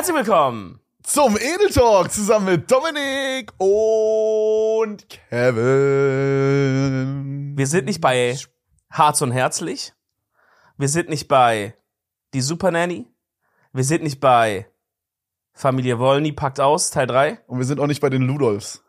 Herzlich willkommen zum Edel Talk zusammen mit Dominik und Kevin. Wir sind nicht bei Harz und Herzlich. Wir sind nicht bei Die Super Nanny. Wir sind nicht bei Familie Wolny packt aus, Teil 3. Und wir sind auch nicht bei den Ludolfs.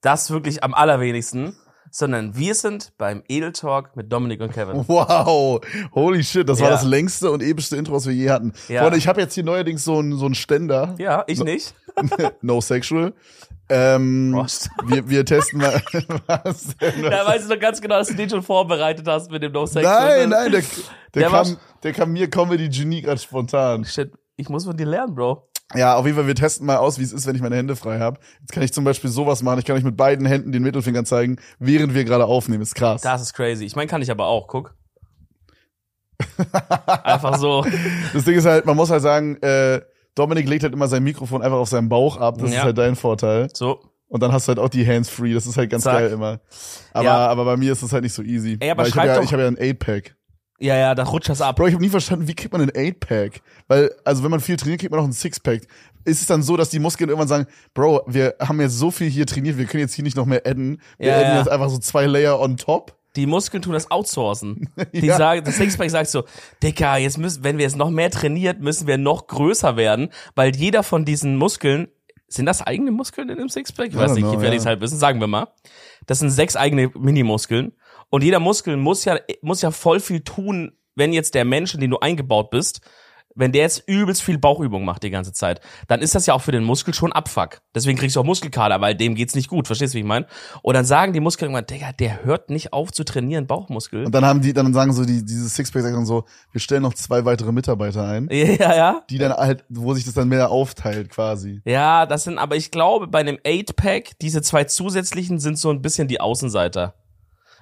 Das wirklich am allerwenigsten sondern wir sind beim Edel Talk mit Dominik und Kevin. Wow, holy shit, das ja. war das längste und epischste Intro, was wir je hatten. Ja. Freunde, ich habe jetzt hier neuerdings so einen so einen Ständer. Ja, ich no, nicht. no sexual. Ähm, wir, wir testen mal. was denn, was ja, weißt du noch ganz genau, dass du den schon vorbereitet hast mit dem No Sexual. Nein, nein, der, der, der kam, der kam mir Comedy Genie gerade spontan. Shit, ich muss von dir lernen, Bro. Ja, auf jeden Fall, wir testen mal aus, wie es ist, wenn ich meine Hände frei habe. Jetzt kann ich zum Beispiel sowas machen. Ich kann euch mit beiden Händen den Mittelfinger zeigen, während wir gerade aufnehmen. Ist krass. Das ist crazy. Ich meine, kann ich aber auch. Guck. einfach so. Das Ding ist halt, man muss halt sagen, äh, Dominik legt halt immer sein Mikrofon einfach auf seinen Bauch ab. Das ja. ist halt dein Vorteil. So. Und dann hast du halt auch die Hands free. Das ist halt ganz Zack. geil immer. Aber, ja. aber bei mir ist das halt nicht so easy. Ey, aber ich habe ja, ich hab ja ein 8-Pack. Ja, ja, da rutscht das ab. Bro, ich habe nie verstanden, wie kriegt man einen 8-Pack? Weil, also wenn man viel trainiert, kriegt man auch einen Six-Pack. Ist es dann so, dass die Muskeln irgendwann sagen, Bro, wir haben jetzt so viel hier trainiert, wir können jetzt hier nicht noch mehr adden. Wir ja, adden ja. jetzt einfach so zwei Layer on top. Die Muskeln tun das outsourcen. Die ja. sagen, das Sixpack sagt so, Dicker, jetzt müssen, wenn wir jetzt noch mehr trainiert, müssen wir noch größer werden, weil jeder von diesen Muskeln, sind das eigene Muskeln in dem Sixpack? Ich weiß nicht, ich werde es halt wissen, sagen wir mal. Das sind sechs eigene Minimuskeln. Und jeder Muskel muss ja, muss ja voll viel tun, wenn jetzt der Mensch, in den du eingebaut bist, wenn der jetzt übelst viel Bauchübung macht die ganze Zeit, dann ist das ja auch für den Muskel schon Abfuck. Deswegen kriegst du auch Muskelkater, weil dem geht's nicht gut. Verstehst du, wie ich meine? Und dann sagen die Muskeln irgendwann, Digga, der hört nicht auf zu trainieren, Bauchmuskel. Und dann haben die, dann sagen so die, diese Sixpack sagen so, wir stellen noch zwei weitere Mitarbeiter ein. Ja, ja. Die dann halt, wo sich das dann mehr aufteilt quasi. Ja, das sind, aber ich glaube, bei einem Eight-Pack, diese zwei zusätzlichen sind so ein bisschen die Außenseiter.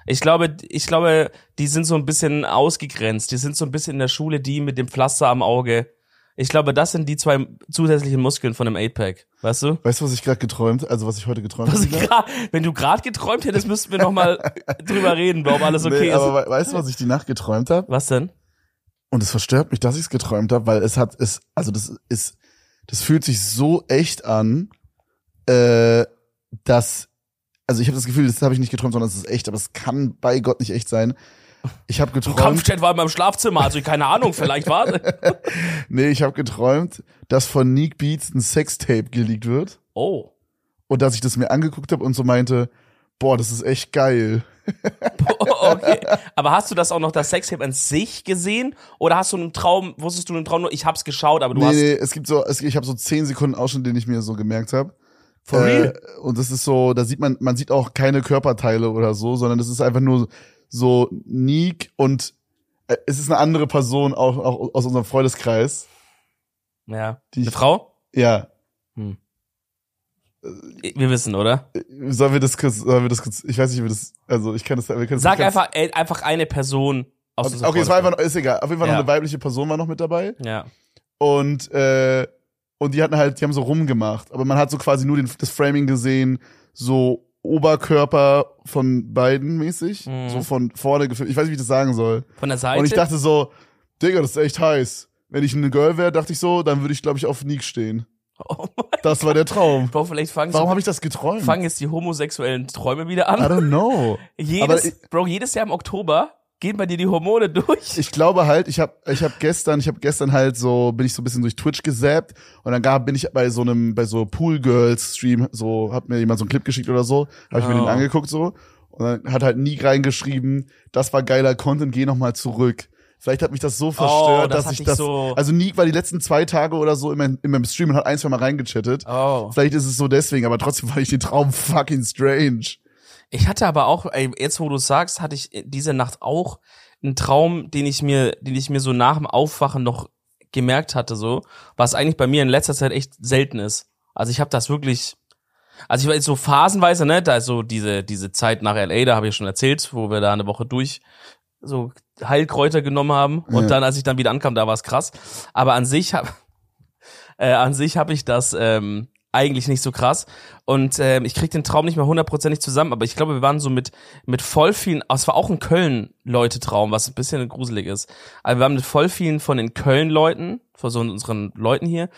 Ich glaube, ich glaube, die sind so ein bisschen ausgegrenzt. Die sind so ein bisschen in der Schule die mit dem Pflaster am Auge. Ich glaube, das sind die zwei zusätzlichen Muskeln von einem 8-Pack. Weißt du? Weißt du, was ich gerade geträumt, also was ich heute geträumt habe? Wenn du gerade geträumt hättest, müssten wir noch mal drüber reden, ob alles okay nee, ist. Aber weißt du, was ich die Nacht geträumt habe? Was denn? Und es verstört mich, dass ich es geträumt habe, weil es hat es also das ist das fühlt sich so echt an, äh, dass also ich habe das Gefühl, das habe ich nicht geträumt, sondern es ist echt, aber es kann bei Gott nicht echt sein. Ich habe geträumt. Kampfjet war in meinem Schlafzimmer, also keine Ahnung, vielleicht war Nee, ich habe geträumt, dass von Neek Beats ein Sextape geleakt wird. Oh. Und dass ich das mir angeguckt habe und so meinte, boah, das ist echt geil. okay. Aber hast du das auch noch, das Sextape an sich gesehen? Oder hast du einen Traum, wusstest du einen Traum nur, ich hab's geschaut, aber du nee, hast. Nee, es gibt so, es, ich habe so zehn Sekunden Ausschnitt, den ich mir so gemerkt habe. For real? Äh, und das ist so, da sieht man, man sieht auch keine Körperteile oder so, sondern das ist einfach nur so Nick und äh, es ist eine andere Person auch, auch aus unserem Freundeskreis. Ja. Die eine Frau? Ja. Hm. Wir wissen, oder? Sollen wir das kurz, sollen wir das kurz, ich weiß nicht, wie wir das, also ich kann das, wir können Sag das einfach, ey, einfach eine Person aus Okay, okay es war einfach, ist egal. Auf jeden Fall ja. noch eine weibliche Person war noch mit dabei. Ja. Und, äh, und die hatten halt, die haben so rumgemacht. Aber man hat so quasi nur den, das Framing gesehen, so Oberkörper von beiden mäßig. Mhm. So von vorne gefilmt. Ich weiß nicht, wie ich das sagen soll. Von der Seite? Und ich dachte so, Digga, das ist echt heiß. Wenn ich eine Girl wäre, dachte ich so, dann würde ich, glaube ich, auf Nick stehen. Oh das war der Traum. Bro, vielleicht fangen Warum habe ich das geträumt? Fangen jetzt die homosexuellen Träume wieder an? I don't know. jedes, ich, Bro, jedes Jahr im Oktober gehen bei dir die Hormone durch? Ich glaube halt, ich habe ich hab gestern, ich habe gestern halt so bin ich so ein bisschen durch Twitch gesappt und dann gab bin ich bei so einem bei so Pool Girls Stream so hat mir jemand so einen Clip geschickt oder so, habe ich oh. mir den oh. angeguckt so und dann hat halt nie reingeschrieben, das war geiler Content, geh noch mal zurück. Vielleicht hat mich das so verstört, oh, das dass ich das. So also Nick war die letzten zwei Tage oder so in meinem, in meinem Stream und hat ein, zwei Mal reingechattet. Oh. Vielleicht ist es so deswegen, aber trotzdem fand ich den Traum fucking strange. Ich hatte aber auch, ey, jetzt wo du sagst, hatte ich diese Nacht auch einen Traum, den ich mir, den ich mir so nach dem Aufwachen noch gemerkt hatte, so, was eigentlich bei mir in letzter Zeit echt selten ist. Also ich habe das wirklich, also ich war jetzt so phasenweise, ne, da ist so diese, diese Zeit nach LA, da habe ich schon erzählt, wo wir da eine Woche durch so Heilkräuter genommen haben und ja. dann, als ich dann wieder ankam, da war es krass. Aber an sich habe äh, an sich habe ich das ähm, eigentlich nicht so krass. Und äh, ich krieg den Traum nicht mehr hundertprozentig zusammen, aber ich glaube, wir waren so mit, mit voll vielen, es war auch ein Köln-Leute-Traum, was ein bisschen gruselig ist. Aber wir waren mit voll vielen von den Köln-Leuten, von so unseren Leuten hier,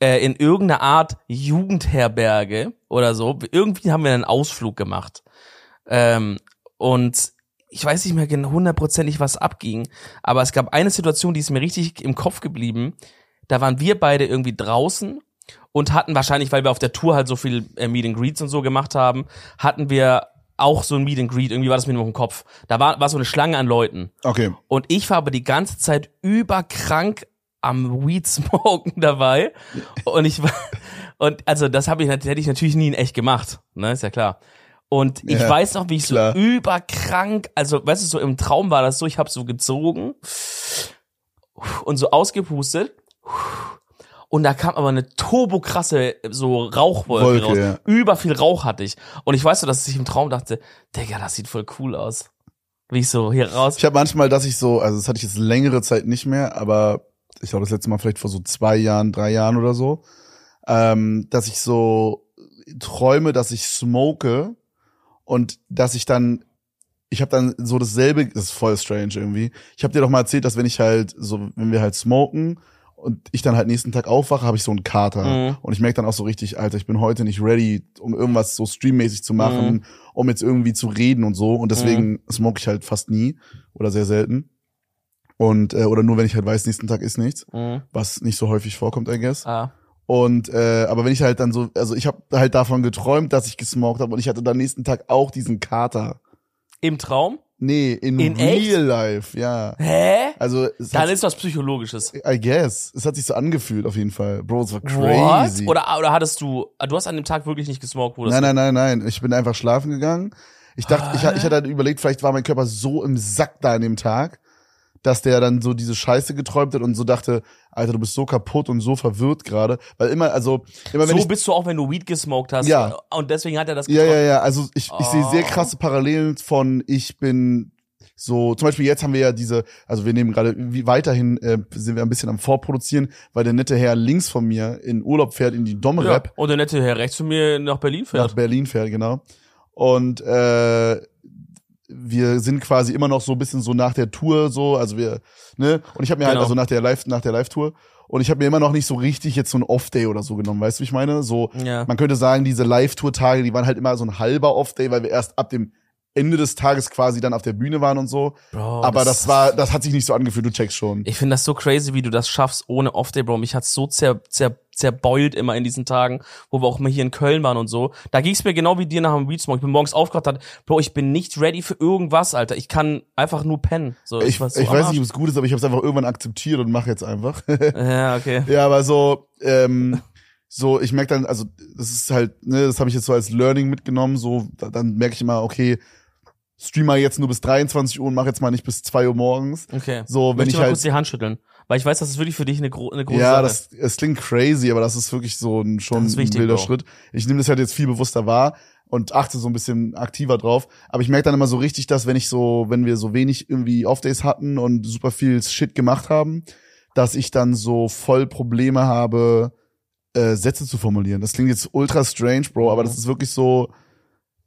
äh, in irgendeiner Art Jugendherberge oder so. Irgendwie haben wir einen Ausflug gemacht. Ähm, und ich weiß nicht mehr genau hundertprozentig, was abging, aber es gab eine Situation, die ist mir richtig im Kopf geblieben. Da waren wir beide irgendwie draußen und hatten wahrscheinlich, weil wir auf der Tour halt so viel äh, Meet and Greets und so gemacht haben, hatten wir auch so ein Meet and Greet, irgendwie war das mir nur im Kopf. Da war, war so eine Schlange an Leuten. Okay. Und ich war aber die ganze Zeit überkrank am Weed Smoken dabei. Und ich war, und also das habe ich, hätte ich natürlich nie in echt gemacht, ne, ist ja klar. Und ich Ja, weiß noch, wie ich klar. so überkrank, also weißt du, so im Traum war das so, ich habe so gezogen und so ausgepustet. Und da kam aber eine turbokrasse so Rauchwolke Wolke, raus. ja. Über viel Rauch hatte ich. Und ich weiß so, dass ich im Traum dachte, Digga, das sieht voll cool aus. Wie ich so hier raus. Ich habe manchmal, dass ich so, also das hatte ich jetzt längere Zeit nicht mehr, aber ich glaube das letzte Mal vielleicht vor so zwei Jahren, drei Jahren oder so, ähm, dass ich so träume, dass ich smoke und dass ich dann, ich habe dann so dasselbe, das ist voll strange irgendwie. Ich habe dir doch mal erzählt, dass wenn ich halt so, wenn wir halt smoken und ich dann halt nächsten Tag aufwache, habe ich so einen Kater Mhm. und ich merke dann auch so richtig, Alter, ich bin heute nicht ready, um irgendwas so streammäßig zu machen, Mhm. um jetzt irgendwie zu reden und so und deswegen smoke ich halt fast nie oder sehr selten. Und äh, oder nur wenn ich halt weiß, nächsten Tag ist nichts, Mhm. was nicht so häufig vorkommt, I guess. Ah. Und äh, aber wenn ich halt dann so, also ich habe halt davon geträumt, dass ich gesmoked habe und ich hatte dann nächsten Tag auch diesen Kater. Im Traum? Nee, in, In real echt? life, ja. Hä? Also es Dann hat, ist was Psychologisches. I guess, es hat sich so angefühlt auf jeden Fall. Bro, es war crazy. What? Oder, oder hattest du, du hast an dem Tag wirklich nicht gesmoked, wo das nein, nein, nein, nein, ich bin einfach schlafen gegangen. Ich dachte, ich, ich hatte dann überlegt, vielleicht war mein Körper so im Sack da an dem Tag, dass der dann so diese Scheiße geträumt hat und so dachte, Alter, du bist so kaputt und so verwirrt gerade, weil immer, also immer wenn so ich bist du auch, wenn du Weed gesmoked hast. Ja. Und deswegen hat er das Ja, geträumt. ja, ja. Also ich, ich sehe sehr Oh. krasse Parallelen von ich bin so, zum Beispiel jetzt haben wir ja diese, also wir nehmen gerade, wie weiterhin äh, sind wir ein bisschen am Vorproduzieren, weil der nette Herr links von mir in Urlaub fährt in die Ja. Domrep Und der nette Herr rechts von mir nach Berlin nach fährt. Berlin fährt, genau. Und äh, wir sind quasi immer noch so ein bisschen so nach der Tour so, also wir, ne? Und ich habe mir halt Genau. also nach der Live nach der Live Tour und ich habe mir immer noch nicht so richtig jetzt so ein Off Day oder so genommen, weißt du, wie ich meine? So Ja. man könnte sagen, diese Live Tour Tage, die waren halt immer so ein halber Off Day, weil wir erst ab dem Ende des Tages quasi dann auf der Bühne waren und so. Bro, Aber das, war, das hat sich nicht so angefühlt, du checkst schon. Ich finde das so crazy, wie du das schaffst ohne Off-Day, Bro. Mich hat's so zer, zer, zerbeult immer in diesen Tagen, wo wir auch mal hier in Köln waren und so. Da ging's mir genau wie dir nach dem Weedsmoke. Ich bin morgens aufgewacht, dachte, Bro, ich bin nicht ready für irgendwas, Alter. Ich kann einfach nur pennen. So, ich war so ich weiß nicht, ob es gut ist, aber ich habe es einfach irgendwann akzeptiert und mache jetzt einfach. Ja, okay. ja, aber so, ähm, so, ich merke dann, also das ist halt, ne, das habe ich jetzt so als Learning mitgenommen, so, da, dann merke ich immer, okay, stream mal jetzt nur bis 23 Uhr und mach jetzt mal nicht bis 2 Uhr morgens. Okay. So, wenn Möchte ich mal halt kurz die Hand schütteln. Weil ich weiß, das ist wirklich für dich eine, gro eine große Ja, Sache. das, es klingt crazy, aber das ist wirklich so ein schon wichtig, ein wilder Bro. Schritt. Ich nehme das halt jetzt viel bewusster wahr und achte so ein bisschen aktiver drauf. Aber ich merke dann immer so richtig, dass wenn ich so, wenn wir so wenig irgendwie Off-Days hatten und super viel Shit gemacht haben, dass ich dann so voll Probleme habe, äh, Sätze zu formulieren. Das klingt jetzt ultra strange, Bro, aber Mhm. das ist wirklich so,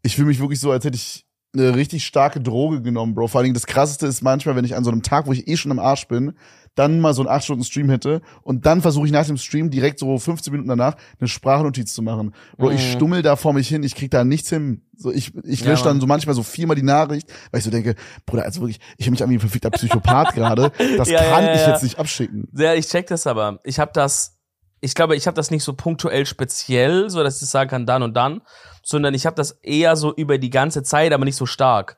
ich fühle mich wirklich so, als hätte ich eine richtig starke Droge genommen, Bro. Vor allen Dingen das krasseste ist manchmal, wenn ich an so einem Tag, wo ich eh schon am Arsch bin, dann mal so einen 8 Stunden Stream hätte und dann versuche ich nach dem Stream direkt so 15 Minuten danach eine Sprachnotiz zu machen. Bro, ich Mhm. stummel da vor mich hin, ich krieg da nichts hin. So ich ich Ja, lösche dann Mann. so manchmal so viermal die Nachricht, weil ich so denke, Bruder, also wirklich, ich habe mich an wie ein verfickter Psychopath gerade. Das Ja, ja, kann ja, ich ja. jetzt nicht abschicken. Ja, ich check das aber. Ich habe das, ich glaube, ich habe das nicht so punktuell speziell, so dass ich sagen kann, dann und dann, sondern ich habe das eher so über die ganze Zeit, aber nicht so stark.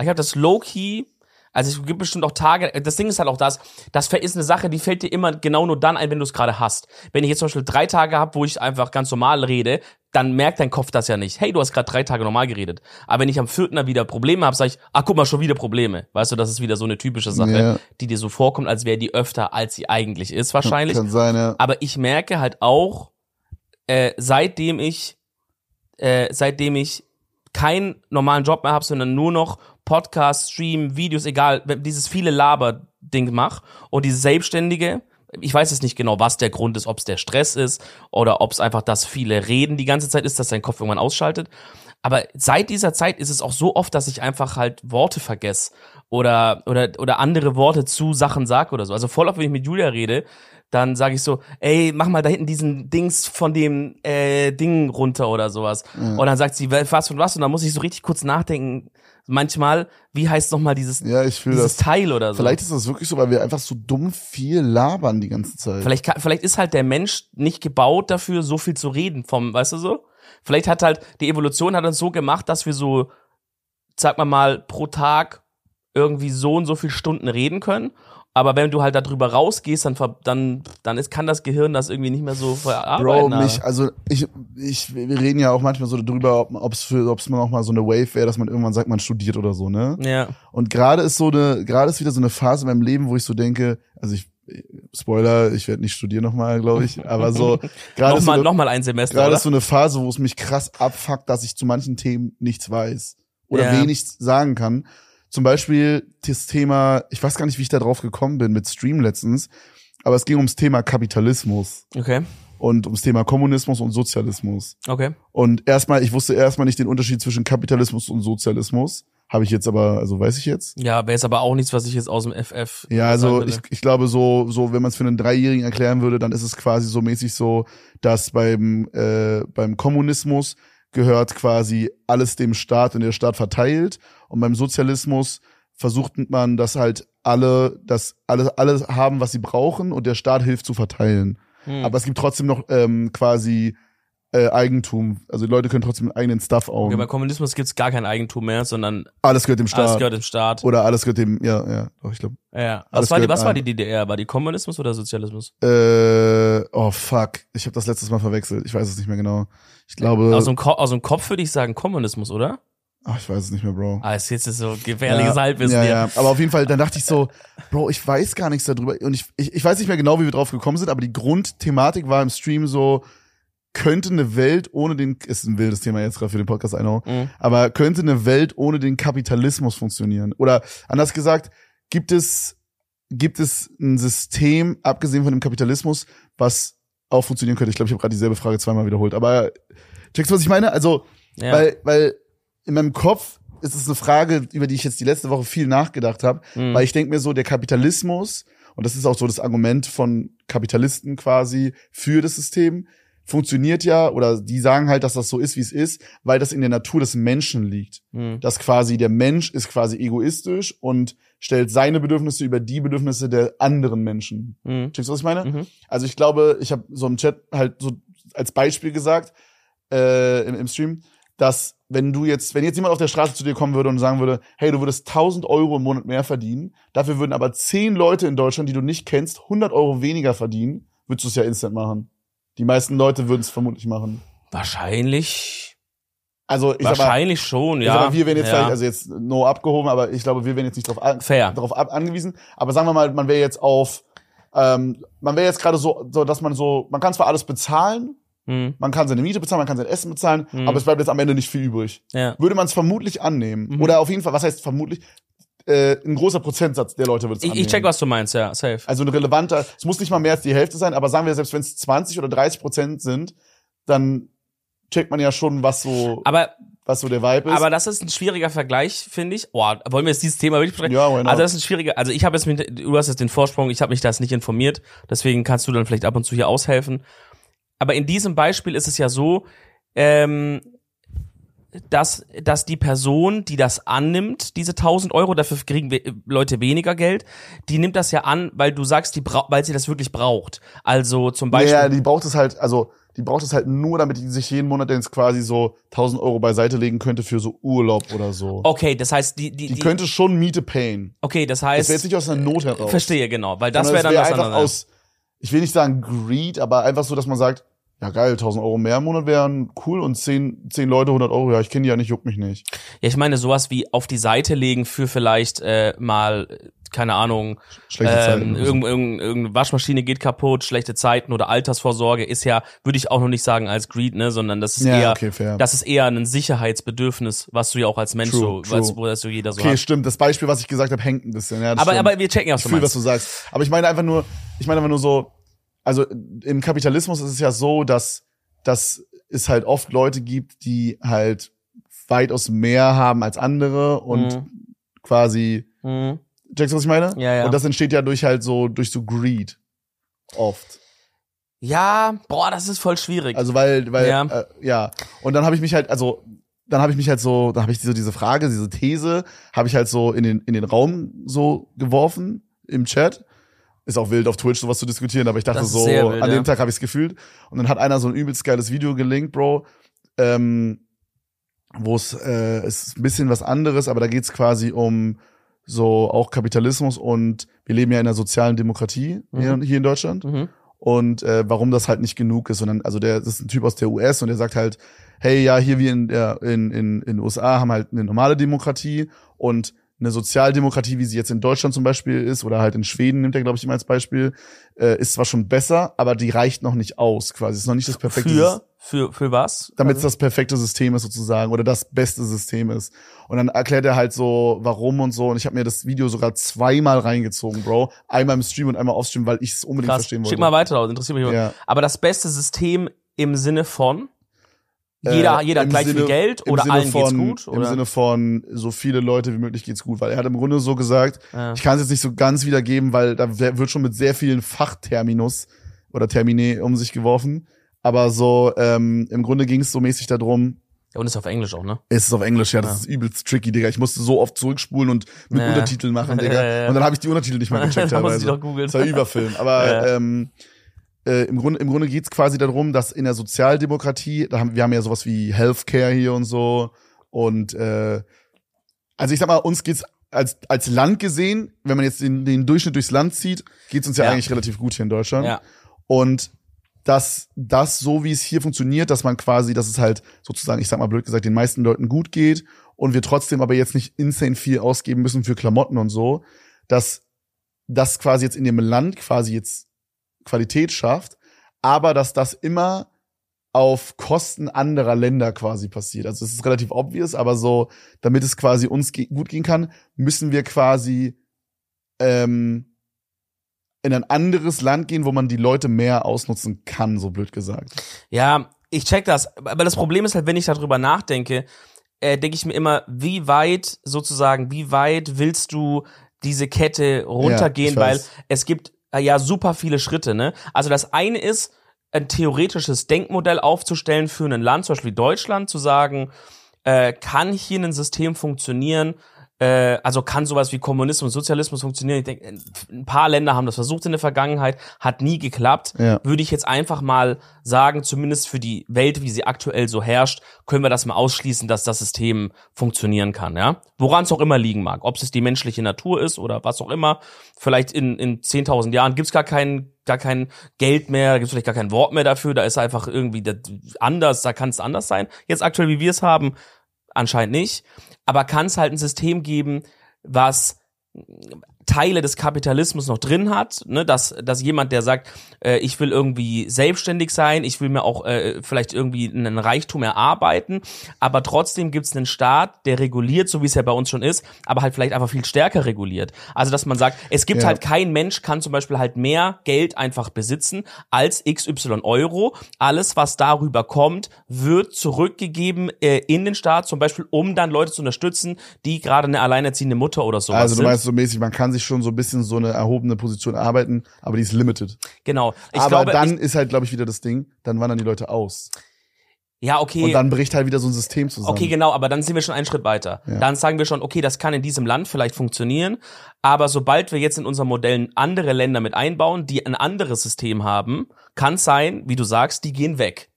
Ich habe das low-key, also es gibt bestimmt auch Tage, das Ding ist halt auch das, das ist eine Sache, die fällt dir immer genau nur dann ein, wenn du es gerade hast. Wenn ich jetzt zum Beispiel drei Tage habe, wo ich einfach ganz normal rede, dann merkt dein Kopf das ja nicht. Hey, du hast gerade drei Tage normal geredet. Aber wenn ich am vierten dann wieder Probleme habe, sage ich, ah, guck mal, schon wieder Probleme. Weißt du, das ist wieder so eine typische Sache, Ja. die dir so vorkommt, als wäre die öfter, als sie eigentlich ist, wahrscheinlich. Kann sein, ja. Aber ich merke halt auch, äh, seitdem ich, äh, seitdem ich keinen normalen Job mehr habe, sondern nur noch Podcast, Stream, Videos, egal, dieses viele Laber-Ding mach und dieses Selbstständige, ich weiß jetzt nicht genau, was der Grund ist, ob es der Stress ist oder ob es einfach das viele Reden die ganze Zeit ist, dass dein Kopf irgendwann ausschaltet. Aber seit dieser Zeit ist es auch so oft, dass ich einfach halt Worte vergesse oder, oder, oder andere Worte zu Sachen sag oder so. Also voll oft, wenn ich mit Julia rede, dann sage ich so, ey, mach mal da hinten diesen Dings von dem äh, Ding runter oder sowas. Ja. Und dann sagt sie, was und was und dann muss ich so richtig kurz nachdenken. Manchmal, wie heißt noch mal dieses, Ja, ich dieses das. Teil oder so. Vielleicht ist das wirklich so, weil wir einfach so dumm viel labern die ganze Zeit. Vielleicht, kann, vielleicht ist halt der Mensch nicht gebaut dafür, so viel zu reden vom, weißt du so? Vielleicht hat halt, die Evolution hat uns so gemacht, dass wir so, sag mal mal, pro Tag irgendwie so und so viel Stunden reden können. Aber wenn du halt darüber rausgehst, dann, dann, dann ist, kann das Gehirn das irgendwie nicht mehr so Bro, verarbeiten. mich, also ich, ich, wir reden ja auch manchmal so darüber, ob es für, ob es noch mal so eine Wave wäre, dass man irgendwann sagt, man studiert oder so, ne? ja. Und gerade ist so eine, gerade ist wieder so eine Phase in meinem Leben, wo ich so denke, also ich, Spoiler, ich werde nicht studieren nochmal, glaube ich, aber so, gerade ist so Nochmal, ein Semester, gerade ist so eine Phase, wo es mich krass abfuckt, dass ich zu manchen Themen nichts weiß oder Ja. wenig sagen kann. Zum Beispiel das Thema, ich weiß gar nicht, wie ich da drauf gekommen bin mit Stream letztens, aber es ging ums Thema Kapitalismus Okay, und ums Thema Kommunismus und Sozialismus. okay. Und erstmal, ich wusste erstmal nicht den Unterschied zwischen Kapitalismus und Sozialismus. Habe ich jetzt aber, also weiß ich jetzt. Ja, wäre jetzt aber auch nichts, was ich jetzt aus dem FF Ja, also ich, ich glaube so, so wenn man es für einen Dreijährigen erklären würde, dann ist es quasi so mäßig so, dass beim äh, beim Kommunismus gehört quasi alles dem Staat und der Staat verteilt und beim Sozialismus versucht man, dass halt alle, dass alle alles haben, was sie brauchen und der Staat hilft zu verteilen. Hm. Aber es gibt trotzdem noch ähm, quasi äh, Eigentum. Also die Leute können trotzdem eigenen Stuff okay, own. bei Kommunismus gibt's gar kein Eigentum mehr, sondern alles gehört dem Staat. alles gehört dem Staat. Oder alles gehört dem, ja, ja, doch, ich glaube. Ja. Was war, die, was war die DDR? War die Kommunismus oder Sozialismus? Äh, oh fuck, ich habe das letztes Mal verwechselt. Ich weiß es nicht mehr genau. Ich glaube, Aus dem, Ko aus dem Kopf würde ich sagen Kommunismus, oder? ach, ich weiß es nicht mehr, Bro. Ah, jetzt ist so gefährliches ja, Halbwissen ja, hier. ja, aber auf jeden Fall, dann dachte ich so, Bro, ich weiß gar nichts darüber und ich, ich, ich weiß nicht mehr genau, wie wir drauf gekommen sind, aber die Grundthematik war im Stream so, könnte eine Welt ohne den, ist ein wildes Thema jetzt gerade für den Podcast, I know, Mhm. aber könnte eine Welt ohne den Kapitalismus funktionieren? Oder anders gesagt, gibt es, gibt es ein System, abgesehen von dem Kapitalismus, was auch funktionieren könnte? Ich glaube, ich habe gerade dieselbe Frage zweimal wiederholt, aber checkst du, was ich meine? Also, Ja. weil, weil in meinem Kopf ist es eine Frage, über die ich jetzt die letzte Woche viel nachgedacht habe, Mhm. weil ich denke mir so, der Kapitalismus, und das ist auch so das Argument von Kapitalisten quasi für das System, funktioniert ja, oder die sagen halt, dass das so ist, wie es ist, weil das in der Natur des Menschen liegt. Mhm. Dass quasi der Mensch ist quasi egoistisch und stellt seine Bedürfnisse über die Bedürfnisse der anderen Menschen. Mhm. Checkst du, was ich meine? Mhm. Also ich glaube, ich habe so im Chat halt so als Beispiel gesagt, äh, im, im Stream, dass wenn du jetzt, wenn jetzt jemand auf der Straße zu dir kommen würde und sagen würde, hey, du würdest 1000 Euro im Monat mehr verdienen, dafür würden aber 10 Leute in Deutschland, die du nicht kennst, 100 Euro weniger verdienen, würdest du es ja instant machen. Die meisten Leute würden es vermutlich machen. Wahrscheinlich. Also ich sag mal, Wahrscheinlich schon, ja. mal, wir werden jetzt ja. vielleicht, also jetzt no abgehoben, aber ich glaube, wir werden jetzt nicht drauf, an, Fair. darauf ab, angewiesen. Aber sagen wir mal, man wäre jetzt auf, ähm, man wäre jetzt gerade so, so, dass man so, man kann zwar alles bezahlen, Mhm. man kann seine Miete bezahlen, man kann sein Essen bezahlen, Mhm. aber es bleibt jetzt am Ende nicht viel übrig. Ja. Würde man es vermutlich annehmen. Mhm. Oder auf jeden Fall, was heißt vermutlich? Äh, ein großer Prozentsatz der Leute würde es Ich, ich check, was du meinst, ja, safe. Also ein relevanter, es muss nicht mal mehr als die Hälfte sein, aber sagen wir, selbst wenn es 20 oder 30 Prozent sind, dann checkt man ja schon, was so, Aber, was so der Vibe ist. aber das ist ein schwieriger Vergleich, finde ich. Oh, wollen wir jetzt dieses Thema wirklich besprechen? ja, why not? Also das ist ein schwieriger, also ich habe jetzt mit, du hast jetzt den Vorsprung, ich habe mich das nicht informiert, deswegen kannst du dann vielleicht ab und zu hier aushelfen. Aber in diesem Beispiel ist es ja so, ähm, dass, dass die Person, die das annimmt, diese 1000 Euro, dafür kriegen wir Leute weniger Geld, die nimmt das ja an, weil du sagst, die weil sie das wirklich braucht. Also zum Beispiel. Ja, die braucht es halt, also die braucht es halt nur, damit die sich jeden Monat jetzt quasi so 1000 Euro beiseite legen könnte für so Urlaub oder so. okay, das heißt, die, die, die, die könnte schon Miete payen. okay, das Das wäre jetzt heißt, nicht aus einer Not heraus. verstehe genau, weil das wäre es dann wär einfach aus, ich will nicht sagen Greed, aber einfach so, dass man sagt, ja geil, 1000 Euro mehr im Monat wären cool und 10, 10 Leute 100 Euro, ja, ich kenne die ja nicht, juckt mich nicht. Ja, ich meine sowas wie auf die Seite legen für vielleicht äh, mal keine Ahnung, Schlechte Zeiten. ähm, so. irgend, irgend, irgendeine Waschmaschine geht kaputt, schlechte Zeiten oder Altersvorsorge ist ja, würde ich auch noch nicht sagen als Greed, ne, sondern das ist ja, eher, okay, das ist eher ein Sicherheitsbedürfnis, was du ja auch als Mensch True, so, true. was, wo das so jeder so okay, hat. stimmt. Das Beispiel, was ich gesagt habe, hängt ein bisschen. Ja, das Aber, stimmt. aber wir checken ja, was ich du fühle, was meinst. du sagst. Aber ich meine einfach nur, ich meine einfach nur so, also im Kapitalismus ist es ja so, dass, dass es halt oft Leute gibt, die halt weitaus mehr haben als andere und Mhm. quasi, Mhm. checkst du, was ich meine? Ja, ja. Und das entsteht ja durch halt so, durch so Greed. Oft. Ja, boah, das ist voll schwierig. Also weil, weil, Ja. Äh, ja. Und dann habe ich mich halt, also dann habe ich mich halt so, da habe ich so diese Frage, diese These, habe ich halt so in den in den Raum so geworfen im Chat. Ist auch wild auf Twitch sowas zu diskutieren, aber ich dachte so, wild, an ja. dem Tag habe ich es gefühlt. Und dann hat einer so ein übelst geiles Video gelinkt, Bro, ähm, wo es äh, ist ein bisschen was anderes, aber da geht's quasi um so auch Kapitalismus und wir leben ja in einer sozialen Demokratie hier, hier in Deutschland mhm. und äh, warum das halt nicht genug ist, sondern also der das ist ein Typ aus der US und der sagt halt, hey, ja, hier wir in der in in in den USA haben halt eine normale Demokratie und eine Sozialdemokratie, wie sie jetzt in Deutschland zum Beispiel ist oder halt in Schweden nimmt er glaube ich immer als Beispiel, äh, ist zwar schon besser, aber die reicht noch nicht aus, quasi, ist noch nicht das perfekte System Für, für, für was? damit es das perfekte System ist sozusagen oder das beste System ist. Und dann erklärt er halt so, warum und so. Und ich habe mir das Video sogar zweimal reingezogen, Bro. Einmal im Stream und einmal off Stream, weil ich es unbedingt Krass. verstehen wollte. Schick mal weiter, Leute, interessiert mich immer. Ja. Aber das beste System im Sinne von jeder, Äh, jeder im gleich viel Sinne- Geld im oder Sinne allen geht's von, gut? Im Oder? Sinne von so viele Leute wie möglich geht's gut, weil er hat im Grunde so gesagt, Ja. ich kann es jetzt nicht so ganz wiedergeben, weil da wird schon mit sehr vielen Fachterminus oder Termine um sich geworfen. Aber so ähm, im Grunde ging es so mäßig darum, ja, und ist auf Englisch auch, ne? Es ist auf Englisch, ja, das Ja. ist übelst tricky, Digga. Ich musste so oft zurückspulen und mit Ja. Untertiteln machen, Digga. Und dann habe ich die Untertitel nicht mal gecheckt da muss ich teilweise. doch googeln. Das war Überfilm. Aber ähm, äh, im Grunde, im Grunde geht's quasi darum, dass in der Sozialdemokratie, da haben, wir haben ja sowas wie Healthcare hier und so. Und äh, also ich sag mal, uns geht's als, als Land gesehen, wenn man jetzt den, den Durchschnitt durchs Land zieht, geht's uns ja, Ja. eigentlich relativ gut hier in Deutschland. Ja. Und dass das so wie es hier funktioniert, dass man quasi, dass es halt sozusagen, ich sag mal blöd gesagt, den meisten Leuten gut geht und wir trotzdem aber jetzt nicht insane viel ausgeben müssen für Klamotten und so, dass das quasi jetzt in dem Land quasi jetzt Qualität schafft, aber dass das immer auf Kosten anderer Länder quasi passiert. Also es ist relativ obvious, aber so, damit es quasi uns ge gut gehen kann, müssen wir quasi ähm, in ein anderes Land gehen, wo man die Leute mehr ausnutzen kann, so blöd gesagt. Ja, ich check das. Aber das Problem ist halt, wenn ich darüber nachdenke, äh, denke ich mir immer, wie weit sozusagen, wie weit willst du diese Kette runtergehen, ich weil es gibt ja super viele Schritte, ne? Also das eine ist, ein theoretisches Denkmodell aufzustellen für ein Land, zum Beispiel Deutschland, zu sagen, äh, kann hier ein System funktionieren, äh, also kann sowas wie Kommunismus, Sozialismus funktionieren. Ich denke, ein paar Länder haben das versucht in der Vergangenheit, hat nie geklappt. Ja. Würde ich jetzt einfach mal sagen, zumindest für die Welt, wie sie aktuell so herrscht, können wir das mal ausschließen, dass das System funktionieren kann, ja? Woran es auch immer liegen mag. Ob es die menschliche Natur ist oder was auch immer. Vielleicht in, in 10.000 Jahren gibt's gar kein, gar kein Geld mehr, da gibt's vielleicht gar kein Wort mehr dafür, da ist einfach irgendwie anders, da kann es anders sein. Jetzt aktuell, wie wir es haben, anscheinend nicht. Aber kann es halt ein System geben, was Teile des Kapitalismus noch drin hat, ne, dass, dass jemand, der sagt, äh, ich will irgendwie selbstständig sein, ich will mir auch äh, vielleicht irgendwie einen Reichtum erarbeiten, aber trotzdem gibt es einen Staat, der reguliert, so wie es ja bei uns schon ist, aber halt vielleicht einfach viel stärker reguliert. Also dass man sagt, es gibt Ja. halt kein Mensch kann zum Beispiel halt mehr Geld einfach besitzen als XY Euro. Alles, was darüber kommt, wird zurückgegeben äh, in den Staat, zum Beispiel, um dann Leute zu unterstützen, die gerade eine alleinerziehende Mutter oder sowas Also du sind. meinst so mäßig, man kann sich schon so ein bisschen so eine erhobene Position arbeiten, aber die ist limited. Genau. Ich aber glaube, dann ist halt, glaube ich, wieder das Ding, dann wandern die Leute aus. ja, okay. Und dann bricht halt wieder so ein System zusammen. Okay, genau, aber dann sind wir schon einen Schritt weiter. Ja. Dann sagen wir schon, okay, das kann in diesem Land vielleicht funktionieren, aber sobald wir jetzt in unserem Modell andere Länder mit einbauen, die ein anderes System haben, kann es sein, wie du sagst, die gehen weg.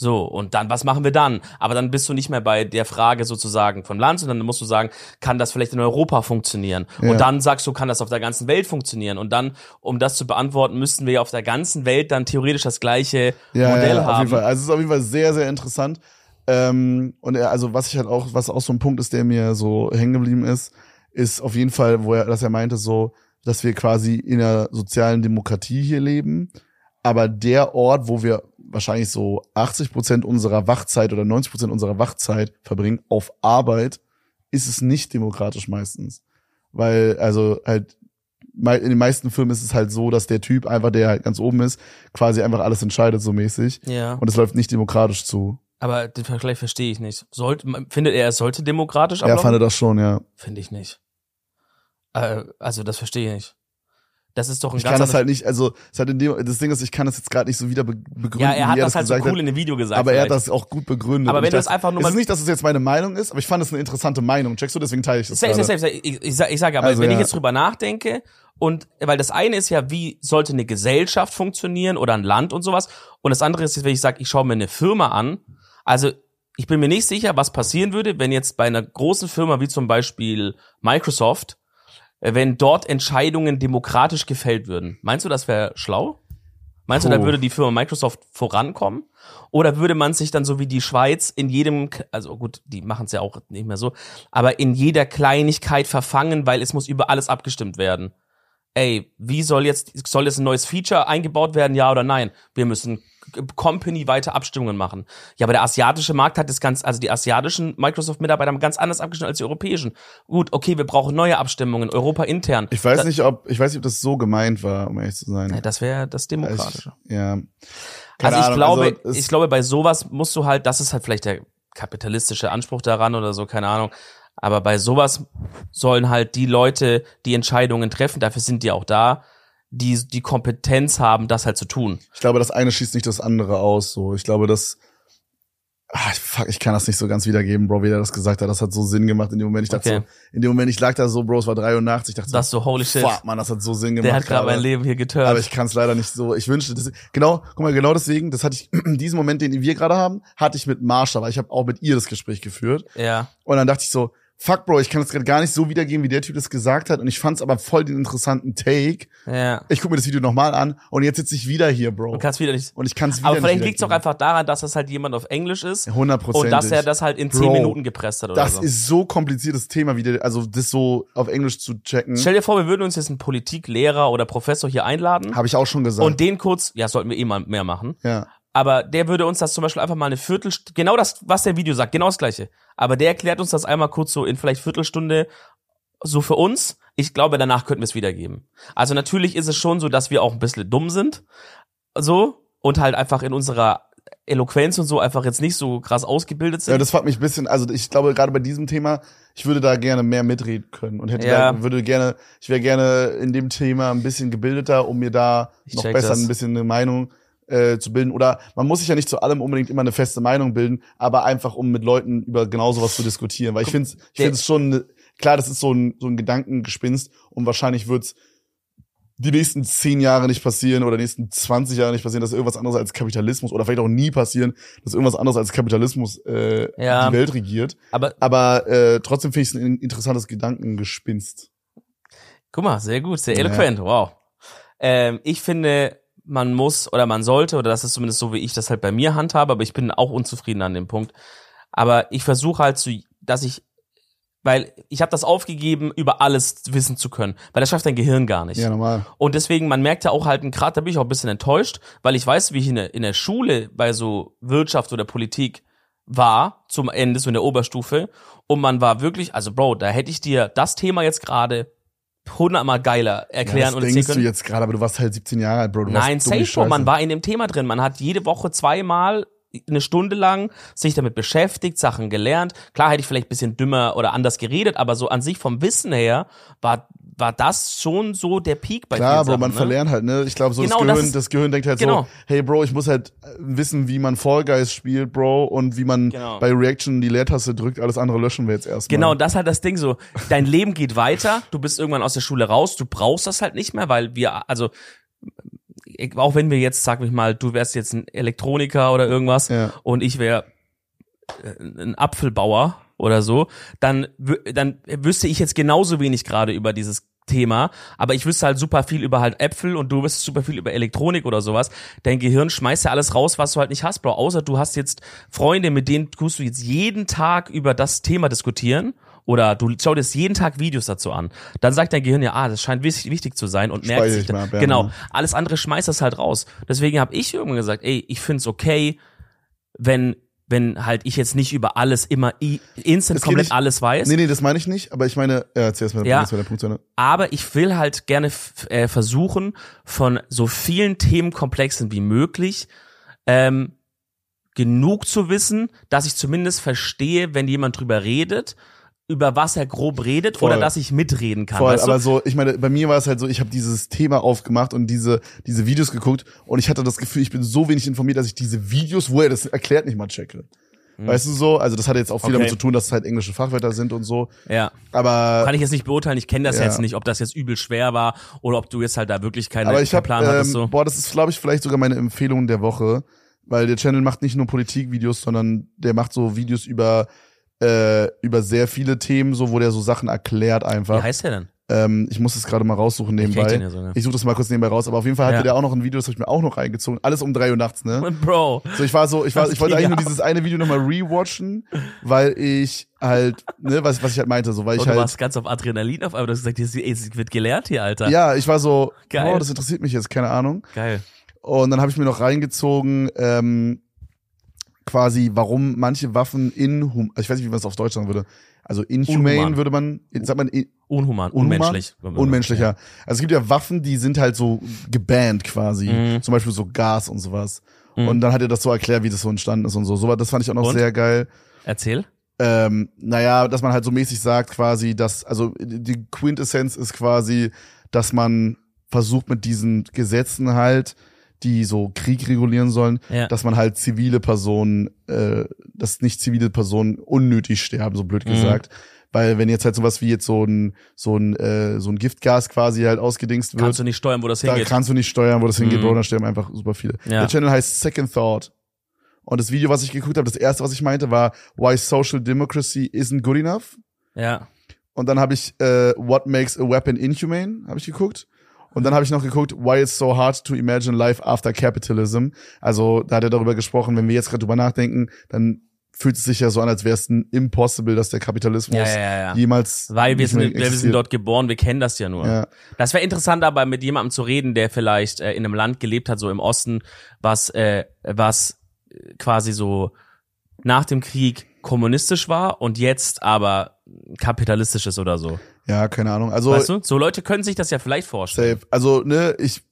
So, und dann, was machen wir dann? Aber dann bist du nicht mehr bei der Frage sozusagen von Land, sondern dann musst du sagen, kann das vielleicht in Europa funktionieren? Ja. Und dann sagst du, kann das auf der ganzen Welt funktionieren? Und dann, um das zu beantworten, müssten wir ja auf der ganzen Welt dann theoretisch das gleiche ja, Modell ja, auf haben. jeden Fall. Also es ist auf jeden Fall sehr, sehr interessant. Ähm, und er, also was ich halt auch, was auch so ein Punkt ist, der mir so hängen geblieben ist, ist auf jeden Fall, wo er, dass er meinte so, dass wir quasi in einer sozialen Demokratie hier leben, aber der Ort, wo wir wahrscheinlich so 80 Prozent unserer Wachzeit oder 90 Prozent unserer Wachzeit verbringen auf Arbeit, ist es nicht demokratisch meistens, weil also halt in den meisten Filmen ist es halt so, dass der Typ einfach, der halt ganz oben ist, quasi einfach alles entscheidet so mäßig. Ja. Und es läuft nicht demokratisch zu. Aber den Vergleich verstehe ich nicht. Sollte, findet er, es sollte demokratisch Er ablaufen? fand das schon, ja. Finde ich nicht. Äh, also das verstehe ich nicht. Das ist doch ein Ich ganz kann das halt nicht, also es hat in dem, das Ding ist, ich kann das jetzt gerade nicht so wieder be begründen. Ja, er hat wie das halt so cool in dem Video gesagt. Aber er hat das auch gut begründet. Aber wenn ich du das einfach nur Es mal- ist nicht, dass es jetzt meine Meinung ist, aber ich fand es eine interessante Meinung. Checkst du, deswegen teile ich das Safe, safe, safe. Ich, ich, ich sage aber, Also, wenn ich ja. jetzt drüber nachdenke und weil das eine ist ja, wie sollte eine Gesellschaft funktionieren oder ein Land und sowas und das andere ist, wenn ich sage, ich schaue mir eine Firma an. Also ich bin mir nicht sicher, was passieren würde, wenn jetzt bei einer großen Firma wie zum Beispiel Microsoft, wenn dort Entscheidungen demokratisch gefällt würden. Meinst du, das wäre schlau? Meinst du, da Puh. würde die Firma Microsoft vorankommen? Oder würde man sich dann so wie die Schweiz in jedem, also gut, die machen es ja auch nicht mehr so, aber in jeder Kleinigkeit verfangen, weil es muss über alles abgestimmt werden. Ey, wie soll jetzt, soll jetzt ein neues Feature eingebaut werden, ja oder nein? Wir müssen company-weite Abstimmungen machen. Ja, aber der asiatische Markt hat das ganz, also die asiatischen Microsoft-Mitarbeiter haben ganz anders abgestimmt als die europäischen. Gut, okay, wir brauchen neue Abstimmungen, Europa intern. Ich weiß Da- nicht, ob, ich weiß nicht, ob das so gemeint war, um ehrlich zu sein. Das wäre das Demokratische. Ich, ja. Also Keine ich Ahnung, glaube, also ich glaube, bei sowas musst du halt, das ist halt vielleicht der kapitalistische Anspruch daran oder so, keine Ahnung. Aber bei sowas sollen halt die Leute die Entscheidungen treffen, dafür sind die auch da, die die Kompetenz haben, das halt zu tun. Ich glaube, das eine schließt nicht das andere aus. So, ich glaube, das. Ah, fuck, ich kann das nicht so ganz wiedergeben, Bro, wie er das gesagt hat. Das hat so Sinn gemacht in dem Moment. Ich dachte Okay. so, in dem Moment, ich lag da so, Bro, es war 83. Ich dachte Das so, so, holy shit, fuck, man, das hat so Sinn gemacht. der hat gerade mein Leben hier getört. Aber ich kann es leider nicht so. Ich wünschte, das, genau, guck mal, genau deswegen, das hatte ich, diesen Moment, den wir gerade haben, hatte ich mit Marsha, weil ich habe auch mit ihr das Gespräch geführt. ja, Und dann dachte ich so, fuck, Bro, ich kann das gerade gar nicht so wiedergeben, wie der Typ das gesagt hat. Und ich fand es aber voll den interessanten Take. ja. Ich gucke mir das Video nochmal an und jetzt sitze ich wieder hier, Bro. Du kannst wieder nicht. Und ich kann es wieder Aber vielleicht liegt es auch einfach daran, dass das halt jemand auf Englisch ist Hundertprozentig. und dass er das halt in zehn Bro, Minuten gepresst hat oder Das so. ist so kompliziertes Thema, wie der, also das so auf Englisch zu checken. Stell dir vor, wir würden uns jetzt einen Politiklehrer oder Professor hier einladen Habe ich auch schon gesagt. und den kurz, ja, sollten wir eh mal mehr machen. ja. Aber der würde uns das zum Beispiel einfach mal eine Viertelstunde, genau das, was der Video sagt, genau das gleiche. Aber der erklärt uns das einmal kurz so in vielleicht Viertelstunde so für uns. Ich glaube, danach könnten wir es wiedergeben. Also natürlich ist es schon so, dass wir auch ein bisschen dumm sind, so, und halt einfach in unserer Eloquenz und so einfach jetzt nicht so krass ausgebildet sind. Ja, das fuckt mich ein bisschen, also ich glaube gerade bei diesem Thema, ich würde da gerne mehr mitreden können und hätte Ja. da, würde gerne, ich wäre gerne in dem Thema ein bisschen gebildeter, um mir da Ich noch besser das. ein bisschen eine Meinung äh, zu bilden. Oder man muss sich ja nicht zu allem unbedingt immer eine feste Meinung bilden, aber einfach um mit Leuten über genau sowas zu diskutieren. Weil ich finde ich finde es schon, klar, das ist so ein, so ein Gedankengespinst und wahrscheinlich wird's die nächsten zehn Jahre nicht passieren oder die nächsten 20 Jahre nicht passieren, dass irgendwas anderes als Kapitalismus oder vielleicht auch nie passieren, dass irgendwas anderes als Kapitalismus äh, Ja. die Welt regiert. aber Aber äh, trotzdem finde ich es ein interessantes Gedankengespinst. Guck mal, sehr gut, sehr Ja. eloquent, wow. Ähm, ich finde, man muss oder man sollte, oder das ist zumindest so, wie ich das halt bei mir handhabe, aber ich bin auch unzufrieden an dem Punkt. Aber ich versuche halt zu, dass ich, weil ich habe das aufgegeben, über alles wissen zu können, weil das schafft dein Gehirn gar nicht. Ja, normal. Und deswegen, man merkt ja auch halt, gerade da bin ich auch ein bisschen enttäuscht, weil ich weiß, wie ich in der, in der Schule bei so Wirtschaft oder Politik war, zum Ende, so in der Oberstufe. Und man war wirklich, also Bro, da hätte ich dir das Thema jetzt gerade hundertmal geiler erklären ja, das und denkst du jetzt gerade, aber du warst halt 17 Jahre alt, Bro. Du Nein, safe, Bro, man war in dem Thema drin. Man hat jede Woche zweimal eine Stunde lang sich damit beschäftigt, Sachen gelernt. Klar hätte ich vielleicht ein bisschen dümmer oder anders geredet, aber so an sich vom Wissen her war, war das schon so der Peak bei Klar, Sachen, man ne? verlernt halt, ne? Ich glaube, so Genau, das das Gehirn, ist- das Gehirn denkt halt Genau. so, hey Bro, ich muss halt äh, wissen, wie man Fall Guys spielt, Bro, und wie man Genau. bei Reaction die Leertaste drückt, alles andere löschen wir jetzt erstmal. Genau, das ist halt das Ding so. Dein Leben geht weiter, du bist irgendwann aus der Schule raus, du brauchst das halt nicht mehr, weil wir, also, auch wenn wir jetzt, sag ich mal, du wärst jetzt ein Elektroniker oder irgendwas Ja. und ich wäre äh, ein Apfelbauer oder so, dann, dann wüsste ich jetzt genauso wenig gerade über dieses Thema, aber ich wüsste halt super viel über halt Äpfel und du wüsstest super viel über Elektronik oder sowas. Dein Gehirn schmeißt ja alles raus, was du halt nicht hast, Bro. Außer du hast jetzt Freunde, mit denen tust du jetzt jeden Tag über das Thema diskutieren oder du schau dir jetzt jeden Tag Videos dazu an. Dann sagt dein Gehirn ja, ah, das scheint wichtig, wichtig zu sein und merkt sich mal ja, genau. ja. Alles andere schmeißt das halt raus. Deswegen habe ich irgendwann gesagt, ey, ich find's okay, wenn wenn halt ich jetzt nicht über alles immer instant komplett nicht- alles weiß. Nee, nee, das meine ich nicht, aber ich meine, ja, erzähl erst mal, Ja. der Punkt Ende. Aber ich will halt gerne äh, versuchen, von so vielen Themenkomplexen wie möglich ähm, genug zu wissen, dass ich zumindest verstehe, wenn jemand drüber redet, über was er grob redet Voll. oder dass ich mitreden kann. Voll, weißt du? aber so, ich meine, bei mir war es halt so, ich habe dieses Thema aufgemacht und diese, diese Videos geguckt und ich hatte das Gefühl, ich bin so wenig informiert, dass ich diese Videos, wo er das erklärt, nicht mal checke. Weißt du so? Also das hat jetzt auch viel. Okay. damit zu tun, dass es halt englische Fachwörter sind und so. ja. Aber Kann ich jetzt nicht beurteilen, ich kenne das Ja. jetzt nicht, ob das jetzt übel schwer war oder ob du jetzt halt da wirklich keine, Aber ich keinen habe, Plan ähm, hattest. So. boah, das ist, glaube ich, vielleicht sogar meine Empfehlung der Woche, weil der Channel macht nicht nur Politikvideos, sondern der macht so Videos über äh, über sehr viele Themen, so wo der so Sachen erklärt Wie einfach. heißt der denn? Ähm, ich muss es gerade mal raussuchen Ich nebenbei. den ja sogar. Ich suche das mal kurz nebenbei raus, aber auf jeden Fall hatte Ja. der auch noch ein Video, das habe ich mir auch noch reingezogen. Alles um drei Uhr nachts, ne? Bro. So, ich war so, ich war, Das ich wollte eigentlich nur ab. dieses eine Video nochmal rewatchen, weil ich halt, ne, was, was ich halt meinte, so, weil ich Und du halt, warst ganz auf Adrenalin auf, aber du hast gesagt, es wird gelehrt hier, Alter. ja, ich war so, Geil. oh, das interessiert mich jetzt, keine Ahnung. Geil. Und dann habe ich mir noch reingezogen, ähm, quasi, warum manche Waffen inhum, ich weiß nicht, wie man es auf Deutsch sagen würde. Also inhumane Unhuman. würde man, sagt man in, Unhuman, unhuman? unmenschlich. Unmenschlicher. Also es gibt ja Waffen, die sind halt so gebannt quasi. Mhm. Zum Beispiel so Gas und sowas. Mhm. Und dann hat er das so erklärt, wie das so entstanden ist und so. So, das fand ich auch noch Und? sehr geil. Erzähl. Ähm, naja, dass man halt so mäßig sagt quasi, dass, also die Quintessenz ist quasi, dass man versucht mit diesen Gesetzen halt, die so Krieg regulieren sollen, Ja. dass man halt zivile Personen, äh, dass nicht zivile Personen unnötig sterben, so blöd Mhm. gesagt. Weil wenn jetzt halt sowas wie jetzt so ein, so ein, äh, so ein Giftgas quasi halt ausgedingst wird, Kannst du nicht steuern, wo das da hingeht. kannst du nicht steuern, wo das hingeht, Mhm. Bro, da sterben einfach super viele. Ja. Der Channel heißt Second Thought. Und das Video, was ich geguckt habe, das erste, was ich meinte, war Why Social Democracy Isn't Good Enough. Ja. Und dann habe ich äh, What Makes a Weapon Inhumane, habe ich geguckt. Und dann habe ich noch geguckt, Why It's So Hard to Imagine Life After Capitalism. Also da hat er darüber gesprochen, wenn wir jetzt gerade drüber nachdenken, dann fühlt es sich ja so an, als wäre es impossible, dass der Kapitalismus Ja, ja, ja, jemals Weil wir sind, wir sind dort geboren, wir kennen das ja nur. Das wäre interessant, aber mit jemandem zu reden, der vielleicht äh, in einem Land gelebt hat, so im Osten, was, äh, was quasi so nach dem Krieg kommunistisch war und jetzt aber kapitalistisch ist oder so. Ja, keine Ahnung. Also weißt du? So Leute können sich das ja vielleicht vorstellen. Safe. Also, ne, ich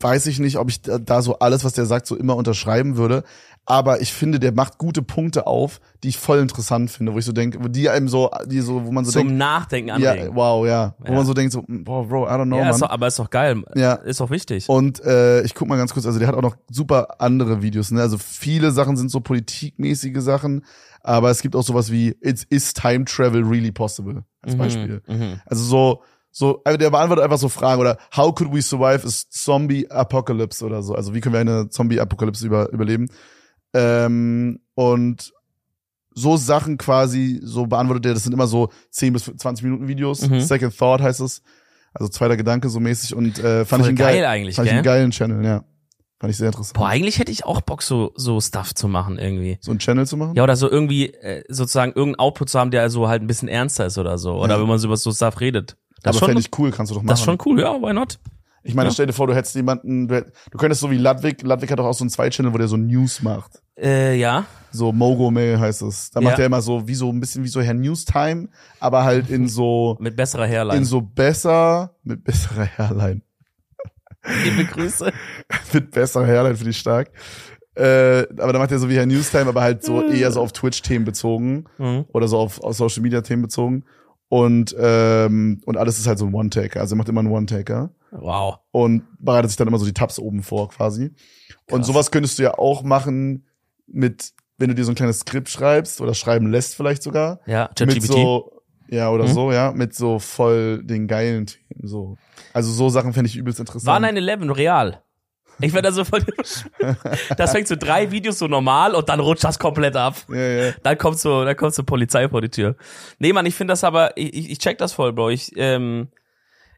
weiß ich nicht, ob ich da, da so alles, was der sagt, so immer unterschreiben würde. Aber ich finde, der macht gute Punkte auf, die ich voll interessant finde, wo ich so denke, die einem so, die so, wo man so Zum denkt, Nachdenken ja, anregen. wow, ja, wo Ja. man so denkt, so, boah, Bro, I don't know, Ja, man. ist doch, aber ist doch geil. Ja. Ist doch wichtig. Und äh, ich guck mal ganz kurz, also der hat auch noch super andere Videos, ne? Also viele Sachen sind so politikmäßige Sachen, aber es gibt auch sowas wie It's is time travel really possible als Beispiel. Mhm. Also so so also der beantwortet einfach so Fragen oder How could we survive a zombie apocalypse oder so. Also wie können wir eine Zombie Apokalypse über, überleben? Ähm, und so Sachen quasi so beantwortet er, das sind immer so 10 bis 20 Minuten Videos. Mhm. Second Thought heißt es. Also zweiter Gedanke so mäßig und äh, fand Voll ich einen geil geil, eigentlich, fand ich einen gell? geilen Channel, ja. Fand ich sehr interessant. Boah, eigentlich hätte ich auch Bock, so, so Stuff zu machen irgendwie. so einen Channel zu machen? Ja, oder so irgendwie äh, sozusagen irgendeinen Output zu haben, der so halt ein bisschen ernster ist oder so. Oder Ja. wenn man so über so Stuff redet. Das aber fände ich cool, kannst du doch machen. das ist schon cool, ja, why not? Ich meine, Ja. stell dir vor, du hättest jemanden, du, hätt- du könntest so wie Ludwig, Ludwig hat doch auch so einen Zwei-Channel, wo der so News macht. Äh, ja. So Mogo Mail heißt es. Da Ja. macht er immer so wie so ein bisschen wie so Herr Newstime, aber halt in so Mit besserer Hairline. in so besser mit besserer Hairline. Liebe Grüße. mit besserer Hairline finde ich stark. Äh, aber da macht er so wie Herr Newstime, aber halt so eher so auf Twitch-Themen bezogen Mhm. oder so auf, auf Social Media Themen bezogen. Und ähm, und alles ist halt so ein One-Taker. Also er macht immer einen One-Taker Wow. und bereitet sich dann immer so die Tabs oben vor quasi. Und Krass. sowas könntest du ja auch machen mit, wenn du dir so ein kleines Skript schreibst oder schreiben lässt vielleicht sogar. Ja, Mit so, ja, oder Mhm. so, ja, mit so voll den geilen Themen, so. Also so Sachen fände ich übelst interessant. War 9-11 real? Ich werde da so voll. das fängt so drei Videos so normal und dann rutscht das komplett ab. ja, ja. Dann kommt so, dann kommt so Polizei vor die Tür. Nee, Mann, ich finde das aber, ich, ich ich check das voll, Bro. Ich, ähm,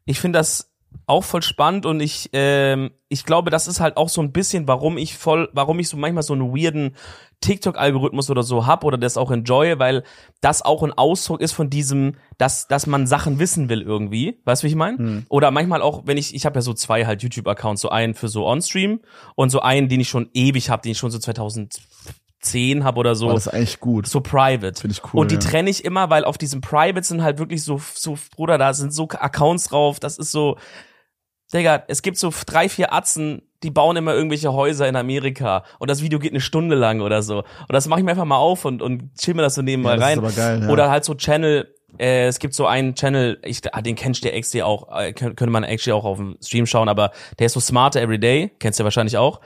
ich finde das auch voll spannend und ich, ähm, ich glaube, das ist halt auch so ein bisschen, warum ich voll, warum ich so manchmal so einen weirden TikTok-Algorithmus oder so hab oder das auch enjoye, weil das auch ein Ausdruck ist von diesem, dass, dass man Sachen wissen will irgendwie. Weißt du, wie ich meine? Hm. Oder manchmal auch, wenn ich, ich habe ja so zwei halt YouTube-Accounts, so einen für so On-Stream und so einen, den ich schon ewig habe, den ich schon so 2010 habe oder so Boah, das ist eigentlich gut. so private. Finde ich cool, Und die ja. trenne ich immer, weil auf diesem Private sind halt wirklich so, so, Bruder, da sind so Accounts drauf, das ist so, Digga, es gibt so drei, vier Atzen, die bauen immer irgendwelche Häuser in Amerika und das Video geht eine Stunde lang oder so. Und das mache ich mir einfach mal auf und, und chill mir das so nebenbei Ja, das ist rein. aber geil, ja. Oder halt so Channel, Äh, es gibt so einen Channel, ich, ah, den kennst du actually auch, äh, kön- könnte man actually auch auf dem Stream schauen, aber der ist so Smarter Everyday, kennst du ja wahrscheinlich auch.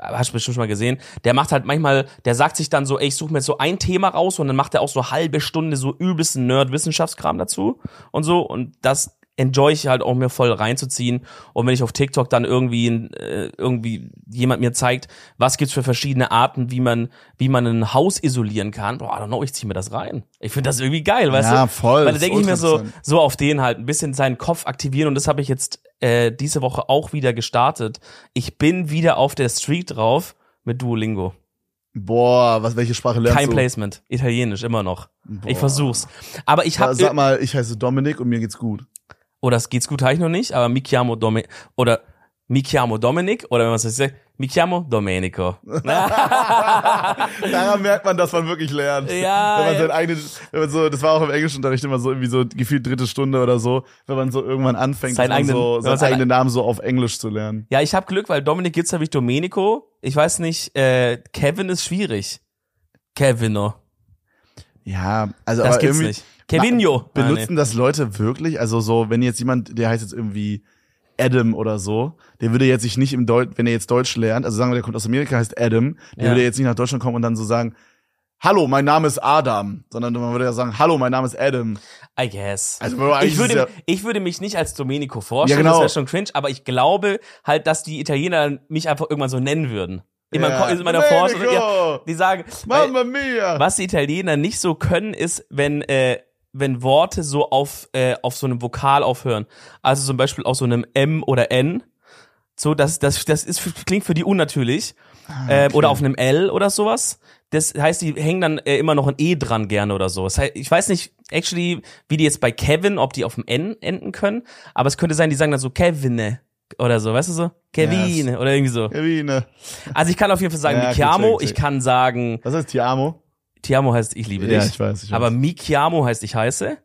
Hast du bestimmt schon mal gesehen. Der macht halt manchmal, der sagt sich dann so, ey, ich suche mir jetzt so ein Thema raus und dann macht er auch so halbe Stunde so übelsten Nerd-Wissenschaftskram dazu und so. Und das enjoy ich halt auch mir voll reinzuziehen. Und wenn ich auf TikTok dann irgendwie, äh, irgendwie jemand mir zeigt, was gibt's für verschiedene Arten, wie man, wie man ein Haus isolieren kann, boah, I don't know, ich zieh mir das rein. Ich finde das irgendwie geil, weißt Ja, du? voll, Weil da denke ich mir so, so auf den halt ein bisschen seinen Kopf aktivieren und das habe ich jetzt äh, diese Woche auch wieder gestartet. Ich bin wieder auf der Street drauf mit Duolingo. Boah, was, welche Sprache lernst Kein du? Placement, Italienisch immer noch. Ich Boah. versuch's. Aber ich habe Sag mal, ich heiße Dominik und mir geht's gut. oder es geht's gut, habe ich noch nicht, aber mi chiamo Domi oder mi chiamo Dominic oder wenn man es nicht sagt, mi chiamo Domenico. Daran merkt man, dass man wirklich lernt. Ja, Wenn man sein eigenes, wenn man so, das war auch im Englischunterricht immer so irgendwie so gefühlt dritte Stunde oder so, wenn man so irgendwann anfängt, Seinen eigenen- so, seinen eigenen Namen so auf Englisch zu lernen. Ja, ich habe Glück, weil Dominic gibt's ja wie Domenico. Ich weiß nicht, äh, Kevin ist schwierig. Kevino. Ja, also Das aber gibt's irgendwie nicht. Kevinho. benutzen das Leute wirklich? Also so, wenn jetzt jemand, der heißt jetzt irgendwie Adam oder so, der würde jetzt sich nicht im Deutsch, wenn er jetzt Deutsch lernt, also sagen wir, der kommt aus Amerika, heißt Adam, der Ja. würde jetzt nicht nach Deutschland kommen und dann so sagen, Hallo, mein Name ist Adam, sondern man würde ja sagen, Hallo, mein Name ist Adam. I guess. Also, ich, würde, es ich würde mich nicht als Domenico vorstellen, Ja, genau. das wäre schon cringe, aber ich glaube halt, dass die Italiener mich einfach irgendwann so nennen würden. In, Ja. Ko- in meiner Forschung. Ja, die sagen, Mamma mia! was die Italiener nicht so können, ist, wenn, äh, wenn Worte so auf, äh, auf so einem Vokal aufhören. Also zum Beispiel auf so einem M oder N. So, das, das, das ist, klingt für die unnatürlich. ähm, oder auf einem L oder sowas. Das heißt, die hängen dann äh, immer noch ein E dran gerne oder so. Das heißt, ich weiß nicht, actually, wie die jetzt bei Kevin, ob die auf dem N enden können, aber es könnte sein, die sagen dann so Kevine oder so, weißt du so? Kevin oder irgendwie so. Kevine. Also ich kann auf jeden Fall sagen Ja, okay, chiamo, ich kann sagen Was heißt Tiamo? Ti amo heißt ich liebe dich. Ja, ich weiß, ich weiß. Aber mi chiamo heißt ich heiße.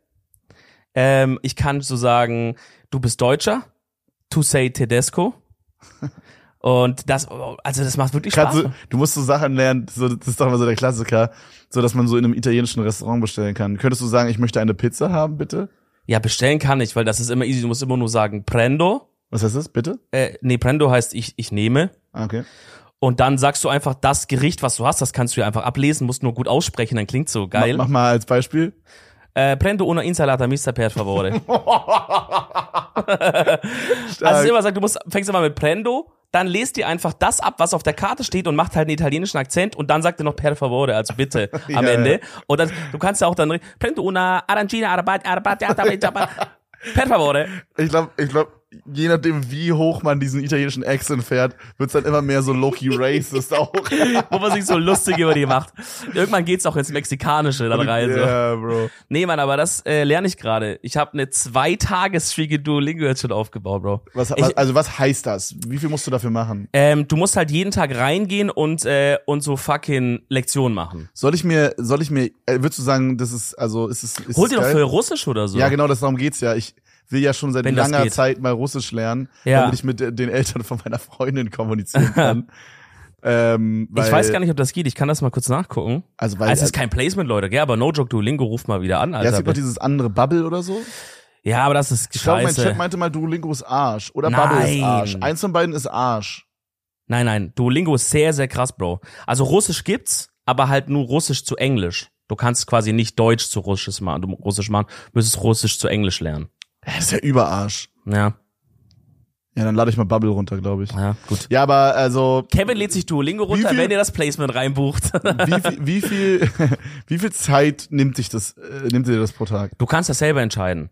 Ähm, ich kann so sagen, du bist Deutscher. Tu sei Tedesco. Und das, also das macht wirklich Spaß. Du, du musst so Sachen lernen, so, das ist doch immer so der Klassiker, so dass man so in einem italienischen Restaurant bestellen kann. Könntest du sagen, ich möchte eine Pizza haben, bitte? Ja, bestellen kann ich, weil das ist immer easy. Du musst immer nur sagen, prendo. Was heißt das, bitte? Äh, nee, prendo heißt ich, ich nehme. Ah, okay. Und dann sagst du einfach das Gericht, was du hast, das kannst du ja einfach ablesen, musst nur gut aussprechen, dann klingt so geil. Mach, mach mal als Beispiel. Äh, prendo una insalata mista per favore. Also immer sagt, du musst, fängst immer mit Prendo, dann lest dir einfach das ab, was auf der Karte steht und macht halt einen italienischen Akzent und dann sagt er noch per favore, also bitte am Ja, Ende. Und dann, du kannst ja auch dann Prendo una arancina arabati arabati per favore. ich glaube, ich glaub, je nachdem, wie hoch man diesen italienischen Accent fährt, wird's dann immer mehr so low-key racist auch. Wo man sich so lustig über die macht. Irgendwann geht's auch ins Mexikanische dann rein. So. Ja, Bro. Nee, Mann, aber das äh, lerne ich gerade. Ich habe eine zwei Tages streak Duolingo jetzt schon aufgebaut, Bro. Was, Ich- also was heißt das? Wie viel musst du dafür machen? Ähm, du musst halt jeden Tag reingehen und äh, und so fucking Lektionen machen. Soll ich mir, soll ich mir, äh, würdest du sagen, das ist, also ist es, ist Hol dir doch für Russisch oder so. Ja, genau, das darum geht's ja. Ich will ja schon seit Wenn langer geht. Zeit mal Russisch lernen, Ja. damit ich mit äh, den Eltern von meiner Freundin kommunizieren kann. ähm, weil, Ich weiß gar nicht, ob das geht. Ich kann das mal kurz nachgucken. Also, weil, Also es ist kein Placement, Leute, gell? Aber no joke, Duolingo ruft mal wieder an, ja, es Alter. gibt doch dieses andere Bubble oder so. ja, aber das ist Ich glaube, mein scheiße. Chat meinte mal, Duolingo ist Arsch. Oder Bubble ist Nein. Arsch. Eins von beiden ist Arsch. nein, nein, Duolingo ist sehr, sehr krass, Bro. Also Russisch gibt's, aber halt nur Russisch zu Englisch. Du kannst quasi nicht Deutsch zu Russisch machen, du Russisch machen, müsstest Russisch zu Englisch lernen. Das ist ja Überarsch. Ja, Ja, dann lade ich mal Bubble runter, glaube ich. ja, gut. Ja, aber also, Kevin lädt sich Duolingo runter, viel- wenn ihr das Placement reinbucht. wie viel, wie viel, wie viel Zeit nimmt sich das, äh, nimmt dir das pro Tag? Du kannst das selber entscheiden.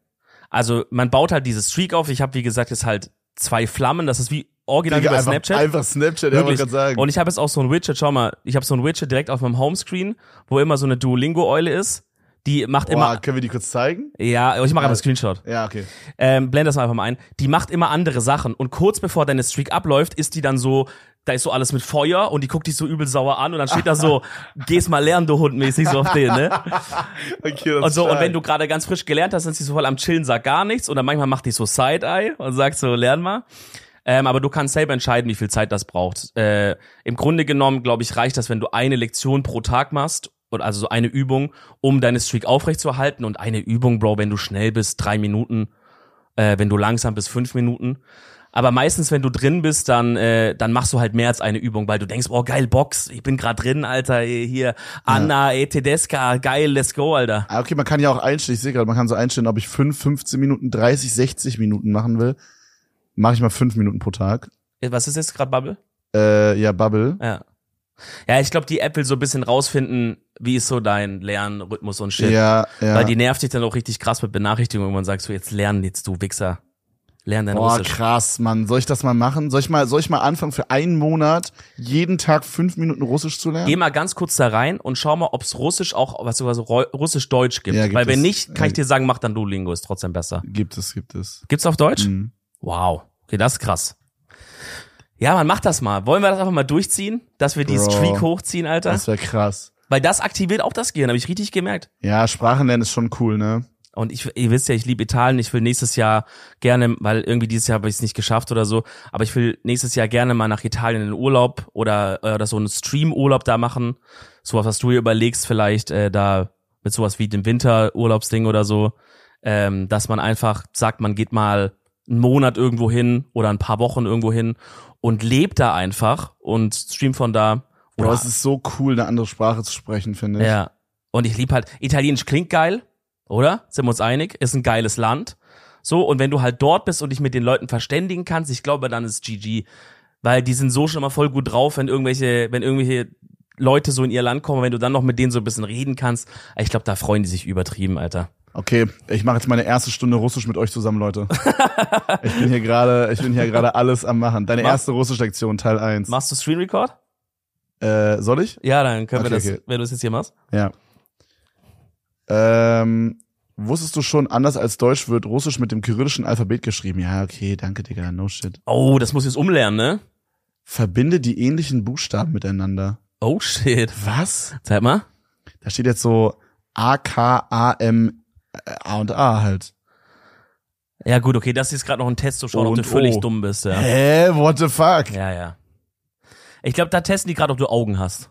Also man baut halt dieses Streak auf. Ich habe, wie gesagt, jetzt halt zwei Flammen. Das ist wie original wie Digga, bei einfach, Snapchat. Einfach Snapchat, ja, wollte gerade sagen. Und ich habe jetzt auch so ein Widget, schau mal, ich habe so ein Widget direkt auf meinem Homescreen, wo immer so eine Duolingo-Eule ist. Die macht Boah, immer, können wir die kurz zeigen? ja, ich mache einfach einen Screenshot. Ja, okay. Ähm, blend das mal einfach mal ein. Die macht immer andere Sachen. Und kurz bevor deine Streak abläuft, ist die dann so, da ist so alles mit Feuer und die guckt dich so übel sauer an und dann steht da so, geh's mal lernen, du Hund, mäßig so auf den, ne? okay das Und so, ist und wenn du gerade ganz frisch gelernt hast, sind sie so voll am Chillen, sagt gar nichts. Und dann manchmal macht die so Side-Eye und sagt so, lern mal. Ähm, aber du kannst selber entscheiden, wie viel Zeit das braucht. Äh, Im Grunde genommen, glaube ich, reicht das, wenn du eine Lektion pro Tag machst oder also so eine Übung, um deine Streak aufrechtzuerhalten und eine Übung, Bro, wenn du schnell bist, drei Minuten, äh, wenn du langsam bist, fünf Minuten. Aber meistens, wenn du drin bist, dann, äh, dann machst du halt mehr als eine Übung, weil du denkst, oh geil, Box, ich bin gerade drin, Alter, hier, Anna, ja. Tedesca, geil, let's go, Alter. Ah, okay, man kann ja auch einstellen, ich sehe gerade, man kann so einstellen, ob ich fünf, 15 Minuten, 30, 60 Minuten machen will. Mache ich mal fünf Minuten pro Tag. Was ist jetzt gerade Bubble? Äh, ja, Bubble. Ja. Ja, ich glaube, die App will so ein bisschen rausfinden, wie ist so dein Lernrhythmus und Shit. Ja, ja. Weil die nervt dich dann auch richtig krass mit Benachrichtigungen, wo man sagst, so jetzt lernen jetzt du Wichser. Lern dein Boah, Russisch. krass, Mann. Soll ich das mal machen? Soll ich mal, soll ich mal anfangen, für einen Monat jeden Tag fünf Minuten Russisch zu lernen? Geh mal ganz kurz da rein und schau mal, ob's Russisch auch, was sogar so Russisch-Deutsch gibt. Ja, gibt Weil wenn es. nicht, kann ich dir sagen, mach dann Duolingo, ist trotzdem besser. Gibt es, gibt es. Gibt's auf Deutsch? Mhm. Wow. Okay, das ist krass. Ja, man macht das mal. Wollen wir das einfach mal durchziehen? Dass wir die Bro. Streak hochziehen, Alter? Das wäre krass. Weil das aktiviert auch das Gehirn, habe ich richtig gemerkt. Ja, Sprachenlernen ist schon cool, ne? Und ich, ihr wisst ja, ich liebe Italien. Ich will nächstes Jahr gerne, weil irgendwie dieses Jahr habe ich es nicht geschafft oder so, aber ich will nächstes Jahr gerne mal nach Italien in Urlaub oder, äh, oder so einen Stream-Urlaub da machen. Sowas, was du dir überlegst, vielleicht äh, da mit sowas wie dem Winterurlaubsding oder so, ähm, dass man einfach sagt, man geht mal einen Monat irgendwo hin oder ein paar Wochen irgendwo hin und lebt da einfach und streamt von da. Bro, es ist so cool, eine andere Sprache zu sprechen, finde ich. Ja. Und ich lieb halt, Italienisch klingt geil, oder? Sind wir uns einig? Ist ein geiles Land. So, und wenn du halt dort bist und dich mit den Leuten verständigen kannst, ich glaube, dann ist GG. Weil die sind so schon immer voll gut drauf, wenn irgendwelche, wenn irgendwelche Leute so in ihr Land kommen, wenn du dann noch mit denen so ein bisschen reden kannst. Ich glaube, da freuen die sich übertrieben, Alter. Okay, ich mache jetzt meine erste Stunde Russisch mit euch zusammen, Leute. ich bin hier gerade, ich bin hier gerade alles am machen. Deine Mach- erste Russisch-Lektion, Teil 1. Machst du Screen Record? Äh, soll ich? Ja, dann können wir Okay, das, okay. wenn du es jetzt hier machst. Ja. Ähm, wusstest du schon, anders als Deutsch wird Russisch mit dem kyrillischen Alphabet geschrieben? Ja, okay, danke, Digga, no shit. Oh, das muss ich jetzt umlernen, ne? Verbinde die ähnlichen Buchstaben miteinander. Oh shit. Was? Zeig mal. Da steht jetzt so A, K, A, M, äh, A und A halt. Ja, gut, okay, das ist gerade noch ein Test zu schauen, ob du völlig O. dumm bist, ja. Hä, what the fuck? Ja, ja. Ich glaube, da testen die gerade, ob du Augen hast.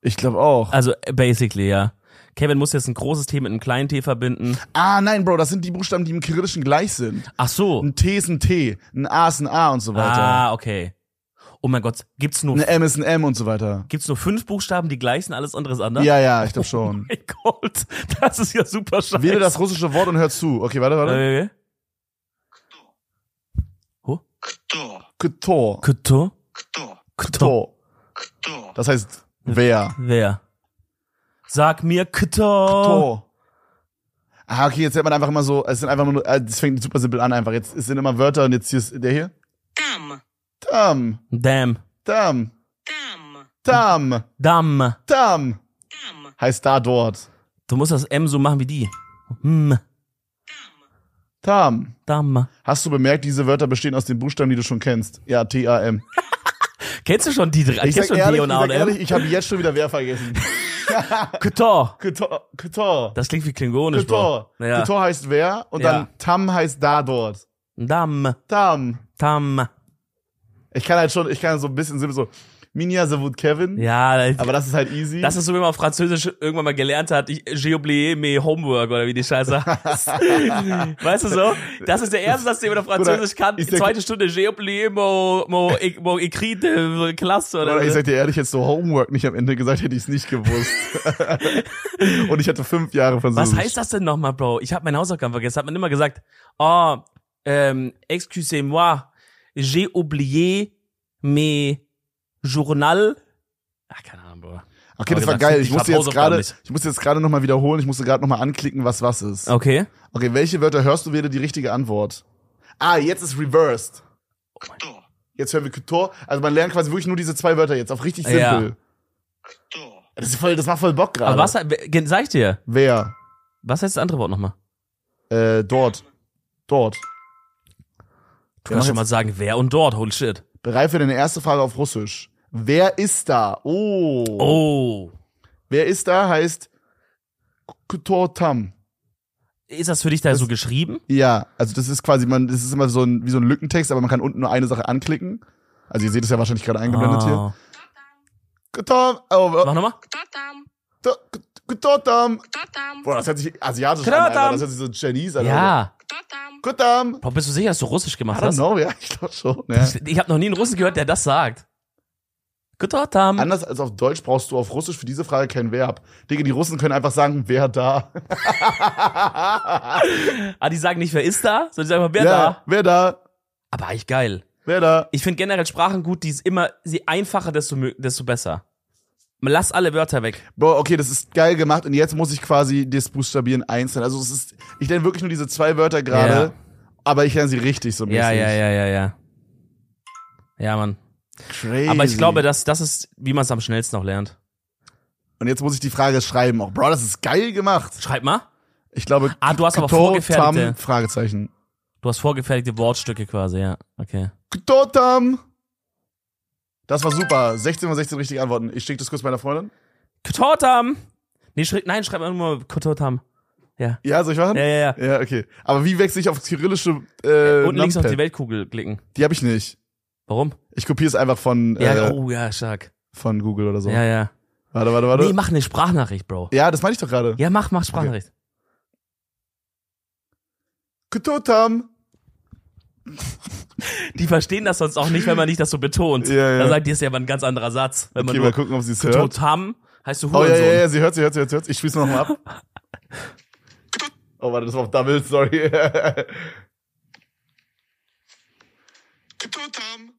Ich glaube auch. Also basically, ja. Kevin muss jetzt ein großes T mit einem kleinen T verbinden. Ah, nein, Bro, das sind die Buchstaben, die im Kyrillischen gleich sind. Ach so. Ein T ist ein T, ein A ist ein A und so weiter. Ah, okay. Oh mein Gott, gibt's nur. Ein M ist ein M und so weiter. Gibt's nur fünf Buchstaben, die gleich sind, alles andere ist anders? Ja, ja, ich glaube schon. Oh mein Gott, das ist ja super scheiße. Wähle das russische Wort und hör zu. Okay, warte, warte. Okay. Kto? Kto? Kto? Kto? Kto? Kto. Kto. Das heißt, wer. Wer. Sag mir Kto. Kto. Ah, okay, jetzt hört man einfach immer so, es sind einfach nur, äh, es fängt super simpel an einfach. Jetzt es sind immer Wörter und jetzt hier ist der hier. Dam. Dam. Dam. Dam. Dam. Dam. Dam. Dam. Heißt da dort. Du musst das M so machen wie die. Hm. Tam. Tam. Hast du bemerkt, diese Wörter bestehen aus den Buchstaben, die du schon kennst? Ja, T-A-M. Kennst du schon die drei? Ich Kennst du ehrlich, ich und und ehrlich, ich habe jetzt schon wieder wer vergessen. Kto. Ktor. Ktor. Das klingt wie klingonisch, Bro. Ktor. Ja. Ktor heißt wer und Ja. dann Tam heißt da dort. Dam. Tam. Tam. Ich kann halt schon, ich kann so ein bisschen so, Minja Savut Kevin. Ja, Aber das ist halt easy. das ist so, wie man auf Französisch irgendwann mal gelernt hat, ich, j'ai oublié mes homework oder wie die Scheiße heißt. weißt du so? Das ist der erste Satz, den man auf Französisch kann. ist der- Zweite Stunde, j'ai oublié mon, mon, mon écrit de classe oder, Oder ich sag dir ehrlich, jetzt so Homework nicht am Ende gesagt, hätte ich es nicht gewusst. und ich hatte fünf Jahre Französisch. Was heißt das denn nochmal, Bro? Ich habe meine Hausaufgaben vergessen. Hat man immer gesagt, oh, ähm, excusez-moi, j'ai oublié mes Journal. Ach, keine Ahnung, Bro. Okay, das war geil. Ich musste jetzt gerade, ich musste jetzt gerade noch wiederholen. Ich musste gerade nochmal anklicken, was was ist. Okay. Okay, welche Wörter hörst du wieder die richtige Antwort? Ah, jetzt ist reversed. Oh jetzt hören wir Couture. Also man lernt quasi wirklich nur diese zwei Wörter jetzt auf richtig simpel. Ja. Das, ist voll, das macht voll Bock gerade. Aber was sag ich dir? Wer? Was heißt das andere Wort nochmal? Äh, dort. Dort. Du ja, kannst schon mal sagen, wer und dort, holy shit. Bereit für deine erste Frage auf Russisch. Wer ist da? Oh. Oh. Wer ist da heißt Kutotam. Ist das für dich da das, so geschrieben? Ja, also das ist quasi, man, das ist immer so ein, wie so ein Lückentext, aber man kann unten nur eine Sache anklicken. Also ihr seht es ja wahrscheinlich gerade eingeblendet ah. oh. hier. Kutotam. Oh, Mach nochmal. Kutotam. Kutortam. Boah, das hört sich asiatisch Kutortam. an, Alter. Das hört sich so Chinese an. Ja. Kutotam. Boah, bist du sicher, dass du Russisch gemacht I don't hast? Know, ja, ich glaube schon. Ja. Ich, ich habe noch nie einen Russen gehört, der das sagt. Getotam. Anders als auf Deutsch brauchst du auf Russisch für diese Frage kein Verb. Digga, die Russen können einfach sagen, wer da? Ah, die sagen nicht, wer ist da, sondern die sagen einfach, wer ja, da. wer da? Aber eigentlich geil. Wer da? Ich finde generell Sprachen gut, die ist immer, je einfacher, desto, desto besser. Lass alle Wörter weg. Boah, okay, das ist geil gemacht und jetzt muss ich quasi das buchstabieren einzeln. Also es ist, ich lerne wirklich nur diese zwei Wörter gerade, Ja. aber ich lerne sie richtig so mäßig. Ja, ja, ja, ja, ja. Ja, Mann. Crazy. Aber ich glaube, dass das ist, wie man es am schnellsten noch lernt. Und jetzt muss ich die Frage schreiben. Auch, Bro, das ist geil gemacht. Schreib mal. Ich glaube, Ah, du hast aber vorgefertigte- Tam, Fragezeichen. Du hast vorgefertigte Wortstücke quasi, ja. Okay. Totam. Das war super. 16 von 16 richtige Antworten. Ich schicke das kurz meiner Freundin. Ktotam. Nee, schrei nein, schreib mal nur Ktotam. Ja. Ja, soll ich machen? Ja, ja, ja. Ja, okay. Aber wie wechsle ich auf kyrillische äh, Und links auf die Weltkugel klicken. Die habe ich nicht. Warum? Ich kopiere es einfach von. Ja, äh, oh ja, stark. Von Google oder so. Ja, ja. Warte, warte, warte. Nee, mach eine Sprachnachricht, Bro. Ja, das meine ich doch gerade. Ja, mach, mach Sprachnachricht. Okay. Die verstehen das sonst auch nicht, wenn man nicht das so betont. Ja, ja. Dann sagt dir es ja aber ein ganz anderer Satz. Wenn okay, man mal gucken, ob sie es hört. Totam heißt du Hurensohn. Oh ja, ja, ja, sie hört, sie hört, sie hört, sie hört. Ich spiel's nochmal ab. oh warte, das war auf Double, sorry. Totam.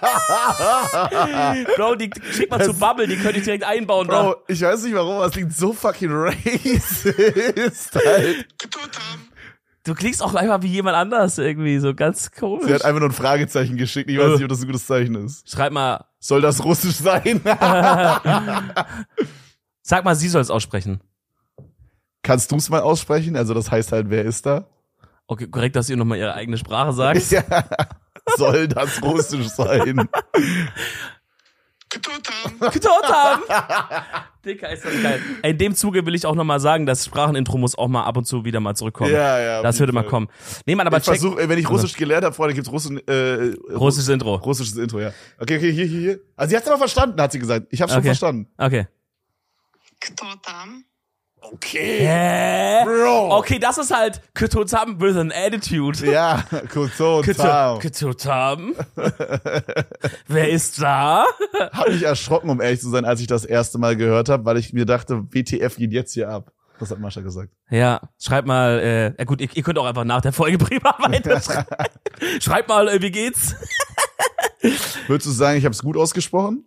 Bro, die schick mal das, zu Bubble, die könnte ich direkt einbauen. Bro, da. ich weiß nicht warum, aber es klingt so fucking racist. Halt. Du klingst auch einfach wie jemand anders irgendwie, so ganz komisch. Sie hat einfach nur ein Fragezeichen geschickt. Ich weiß nicht, äh. ob das ein gutes Zeichen ist. Schreib mal. Soll das russisch sein? Sag mal, sie soll es aussprechen. Kannst du es mal aussprechen? Also das heißt halt, wer ist da? Okay, korrekt, dass ihr nochmal ihre eigene Sprache sagt. Ja soll das Russisch sein? Ktotam. Ktotam. Dicker, ist das geil. In dem Zuge will ich auch nochmal sagen, das Sprachenintro muss auch mal ab und zu wieder mal zurückkommen. Ja, ja. Das würde mal kommen. Nee, man, aber ich. Versuch, wenn ich Russisch also- gelernt habe, Freunde, gibt's Russen, äh, Russisches Intro. Russisches Intro, ja. Okay, okay, hier, hier, hier. Also sie hat's aber verstanden, hat sie gesagt. Ich hab's okay. schon verstanden. Okay. Ktotam. Okay. Hä? Bro. Okay, das ist halt Ktotam with an attitude. Ja, kurz so und Tam. Ktotam? Wer ist da? Hab mich erschrocken, um ehrlich zu sein, als ich das erste Mal gehört habe, weil ich mir dachte, WTF geht jetzt hier ab. Das hat Mascha gesagt. Ja, schreibt mal, äh, ja gut, ihr, ihr könnt auch einfach nach der Folge prima weiterschreiben. Schreibt mal, äh, wie geht's? Würdest du sagen, ich habe es gut ausgesprochen?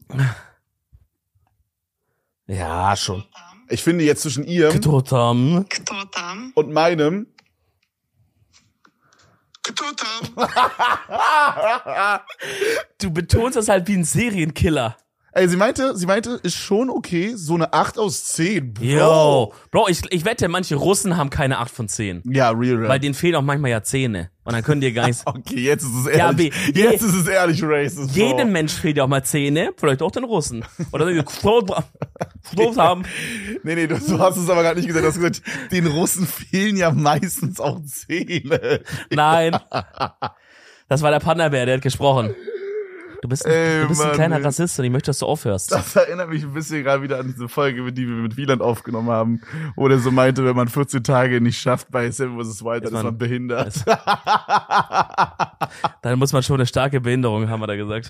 Ja, schon. Ich finde jetzt zwischen ihrem Ktotam. Ktotam. und meinem Ktotam. du betonst das halt wie ein Serienkiller. Ey, sie meinte, sie meinte, ist schon okay, so eine 8 aus 10. Bro. Yo. Bro, ich, ich wette, manche Russen haben keine 8 von 10. Ja, real rap. Weil denen fehlen auch manchmal ja Zähne. Und dann können die gar nicht. okay, jetzt ist es Ja, ehrlich. wie- jetzt ist es ehrlich racist. Bro. Jedem Mensch fehlt ja auch mal Zähne, vielleicht auch den Russen. Oder die haben. Nee, nee, du, du hast es aber gerade nicht gesagt. Du hast gesagt, den Russen fehlen ja meistens auch Zähne. Nein. Das war der Panda-Bär, der hat gesprochen. Du bist, ein- Ey, du bist ein Mann, kleiner ey. Rassist und ich möchte, dass du aufhörst. Das erinnert mich ein bisschen gerade wieder an diese Folge, die wir mit Wieland aufgenommen haben, wo der so meinte, wenn man 14 Tage nicht schafft bei Seven vs. Wild, dann ist man- man behindert. Dann muss man schon eine starke Behinderung, haben wir da gesagt.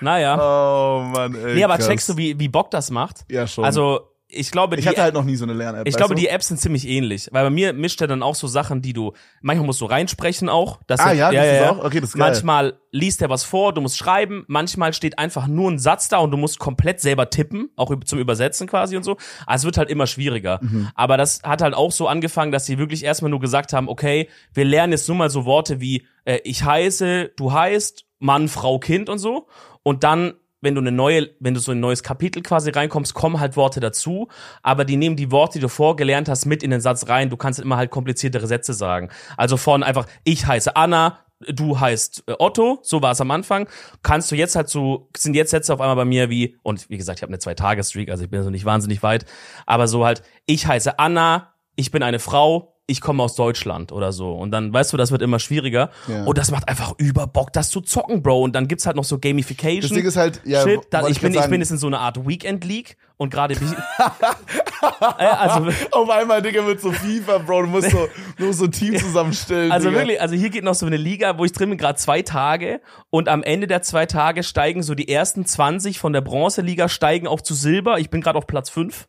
Naja. Oh Mann, ey. nee, aber krass. checkst du, wie, wie Bock das macht? Ja, schon. Also, ich glaube, ich die hatte halt noch nie so eine Lern-App. Ich glaube, du? die Apps sind ziemlich ähnlich, weil bei mir mischt er dann auch so Sachen, die du manchmal musst du reinsprechen auch. Das Ah, sind- ja, das ist auch? Okay, das ist geil. Manchmal liest er was vor, du musst schreiben, manchmal steht einfach nur ein Satz da und du musst komplett selber tippen, auch zum Übersetzen quasi und so. Also es wird halt immer schwieriger. Mhm. Aber das hat halt auch so angefangen, dass sie wirklich erstmal nur gesagt haben, okay, wir lernen jetzt nur mal so Worte wie äh, ich heiße, du heißt, Mann, Frau, Kind und so und dann wenn du eine neue, wenn du so ein neues Kapitel quasi reinkommst, kommen halt Worte dazu, aber die nehmen die Worte, die du vorgelernt hast, mit in den Satz rein. Du kannst immer halt kompliziertere Sätze sagen. Also von einfach, ich heiße Anna, du heißt äh, Otto, so war es am Anfang. Kannst du jetzt halt so, sind jetzt Sätze auf einmal bei mir wie, und wie gesagt, ich habe eine Zwei-Tage-Streak, also ich bin so nicht wahnsinnig weit, aber so halt, ich heiße Anna, ich bin eine Frau, ich komme aus Deutschland oder so. Und dann, weißt du, das wird immer schwieriger. Ja. Und das macht einfach über Bock, das zu zocken, Bro. Und dann gibt's halt noch so Gamification. Das Ding ist halt, ja, Shit, da, wollte ich, bin, grad ich sagen, bin jetzt in so einer Art Weekend League und gerade bin ich, äh, also, Auf einmal, Digga, mit so FIFA, Bro, du musst so, du musst so ein Team zusammenstellen. also Digga. wirklich, also hier geht noch so eine Liga, wo ich drin bin, gerade zwei Tage und am Ende der zwei Tage steigen so die ersten 20 von der Bronzeliga steigen auf zu Silber. Ich bin gerade auf Platz 5.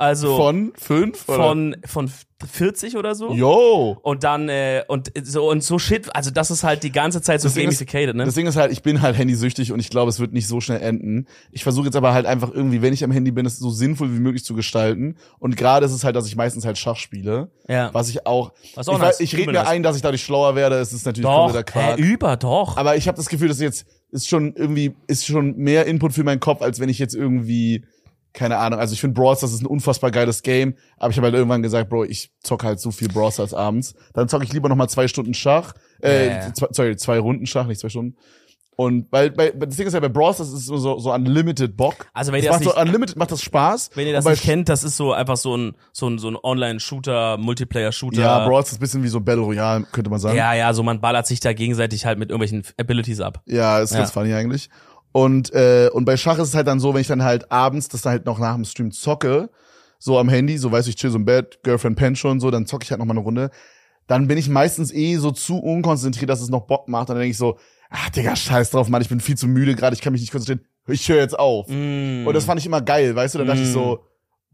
Also Von fünf? oder? von, von 40 oder so. Yo! Und dann, äh, und so, und so shit, also das ist halt die ganze Zeit so Das ist- gamificated, ne? Das Ding ist halt, ich bin halt handysüchtig und ich glaube, es wird nicht so schnell enden. Ich versuche jetzt aber halt einfach irgendwie, wenn ich am Handy bin, es so sinnvoll wie möglich zu gestalten. Und gerade ist es halt, dass ich meistens halt Schach spiele. Ja. Was ich auch. Was auch ich nice. ich rede mir ein, dass ich dadurch schlauer werde. Es ist natürlich Doch, kompletter Quark. über, doch. aber ich habe das Gefühl, dass jetzt ist schon irgendwie, ist schon mehr Input für meinen Kopf, als wenn ich jetzt irgendwie. Keine Ahnung, also ich finde Brawl Stars ist ein unfassbar geiles Game, aber ich habe halt irgendwann gesagt, Bro, ich zock halt so viel Brawl Stars abends. Dann zocke ich lieber noch mal zwei Stunden Schach, äh, ja. zwei, sorry, zwei Runden Schach, nicht zwei Stunden. Und weil, bei, das Ding ist ja bei Brawl Stars ist es so, so unlimited Bock. Also wenn das ihr das macht so nicht- unlimited macht das Spaß. Wenn ihr das nicht kennt, das ist so einfach so ein, so ein, so ein Online-Shooter, Multiplayer-Shooter. Ja, Brawl Stars ist ein bisschen wie so Battle Royale, könnte man sagen. Ja, ja, so man ballert sich da gegenseitig halt mit irgendwelchen Abilities ab. Ja, ist ganz Ja. funny eigentlich. Und, äh, und bei Schach ist es halt dann so, wenn ich dann halt abends das dann halt noch nach dem Stream zocke, so am Handy, so weiß ich, chill so im Bett, Girlfriend pennt schon, so, dann zocke ich halt noch mal eine Runde. Dann bin ich meistens eh so zu unkonzentriert, dass es noch Bock macht. Und dann denke ich so, ach Digga, scheiß drauf, Mann, ich bin viel zu müde gerade, ich kann mich nicht konzentrieren. Ich höre jetzt auf. Mm. Und das fand ich immer geil, weißt du? Dann dachte ich so,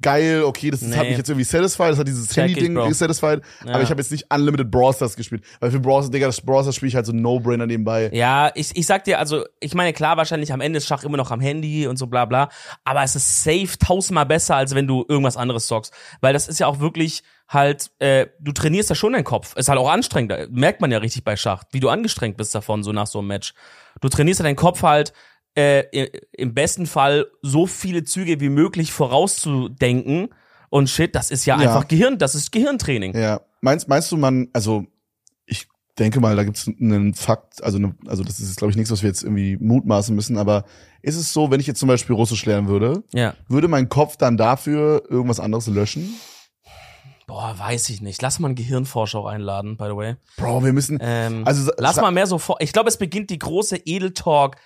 geil, okay, das ist, hat Nee. mich jetzt irgendwie satisfied, das hat dieses Handy-Ding satisfied, aber ich habe jetzt nicht Unlimited Brawl Stars gespielt. Weil für Brawl Stars, Digga, das Brawl Stars spiele ich halt so No-Brainer nebenbei. Ja, ich, ich sag dir, also, ich meine, klar, wahrscheinlich am Ende ist Schach immer noch am Handy und so bla bla, aber es ist safe tausendmal besser, als wenn du irgendwas anderes zockst. Weil das ist ja auch wirklich halt, äh, du trainierst ja schon deinen Kopf. Ist halt auch anstrengend, merkt man ja richtig bei Schach, wie du angestrengt bist davon, so nach so einem Match. Du trainierst ja deinen Kopf halt, äh, im besten Fall so viele Züge wie möglich vorauszudenken. Und shit, das ist ja, Ja. einfach Gehirn, das ist Gehirntraining. Ja. Meinst, meinst du, man, also ich denke mal, da gibt's einen Fakt, also, ne, also das ist, glaube ich, nichts, was wir jetzt irgendwie mutmaßen müssen, aber ist es so, wenn ich jetzt zum Beispiel Russisch lernen würde, Ja. würde mein Kopf dann dafür irgendwas anderes löschen? Boah, weiß ich nicht. Lass mal einen Gehirnforscher auch einladen, by the way. Bro, wir müssen, Ähm, also lass mal mehr so vor. Ich glaube, es beginnt die große Edeltalk,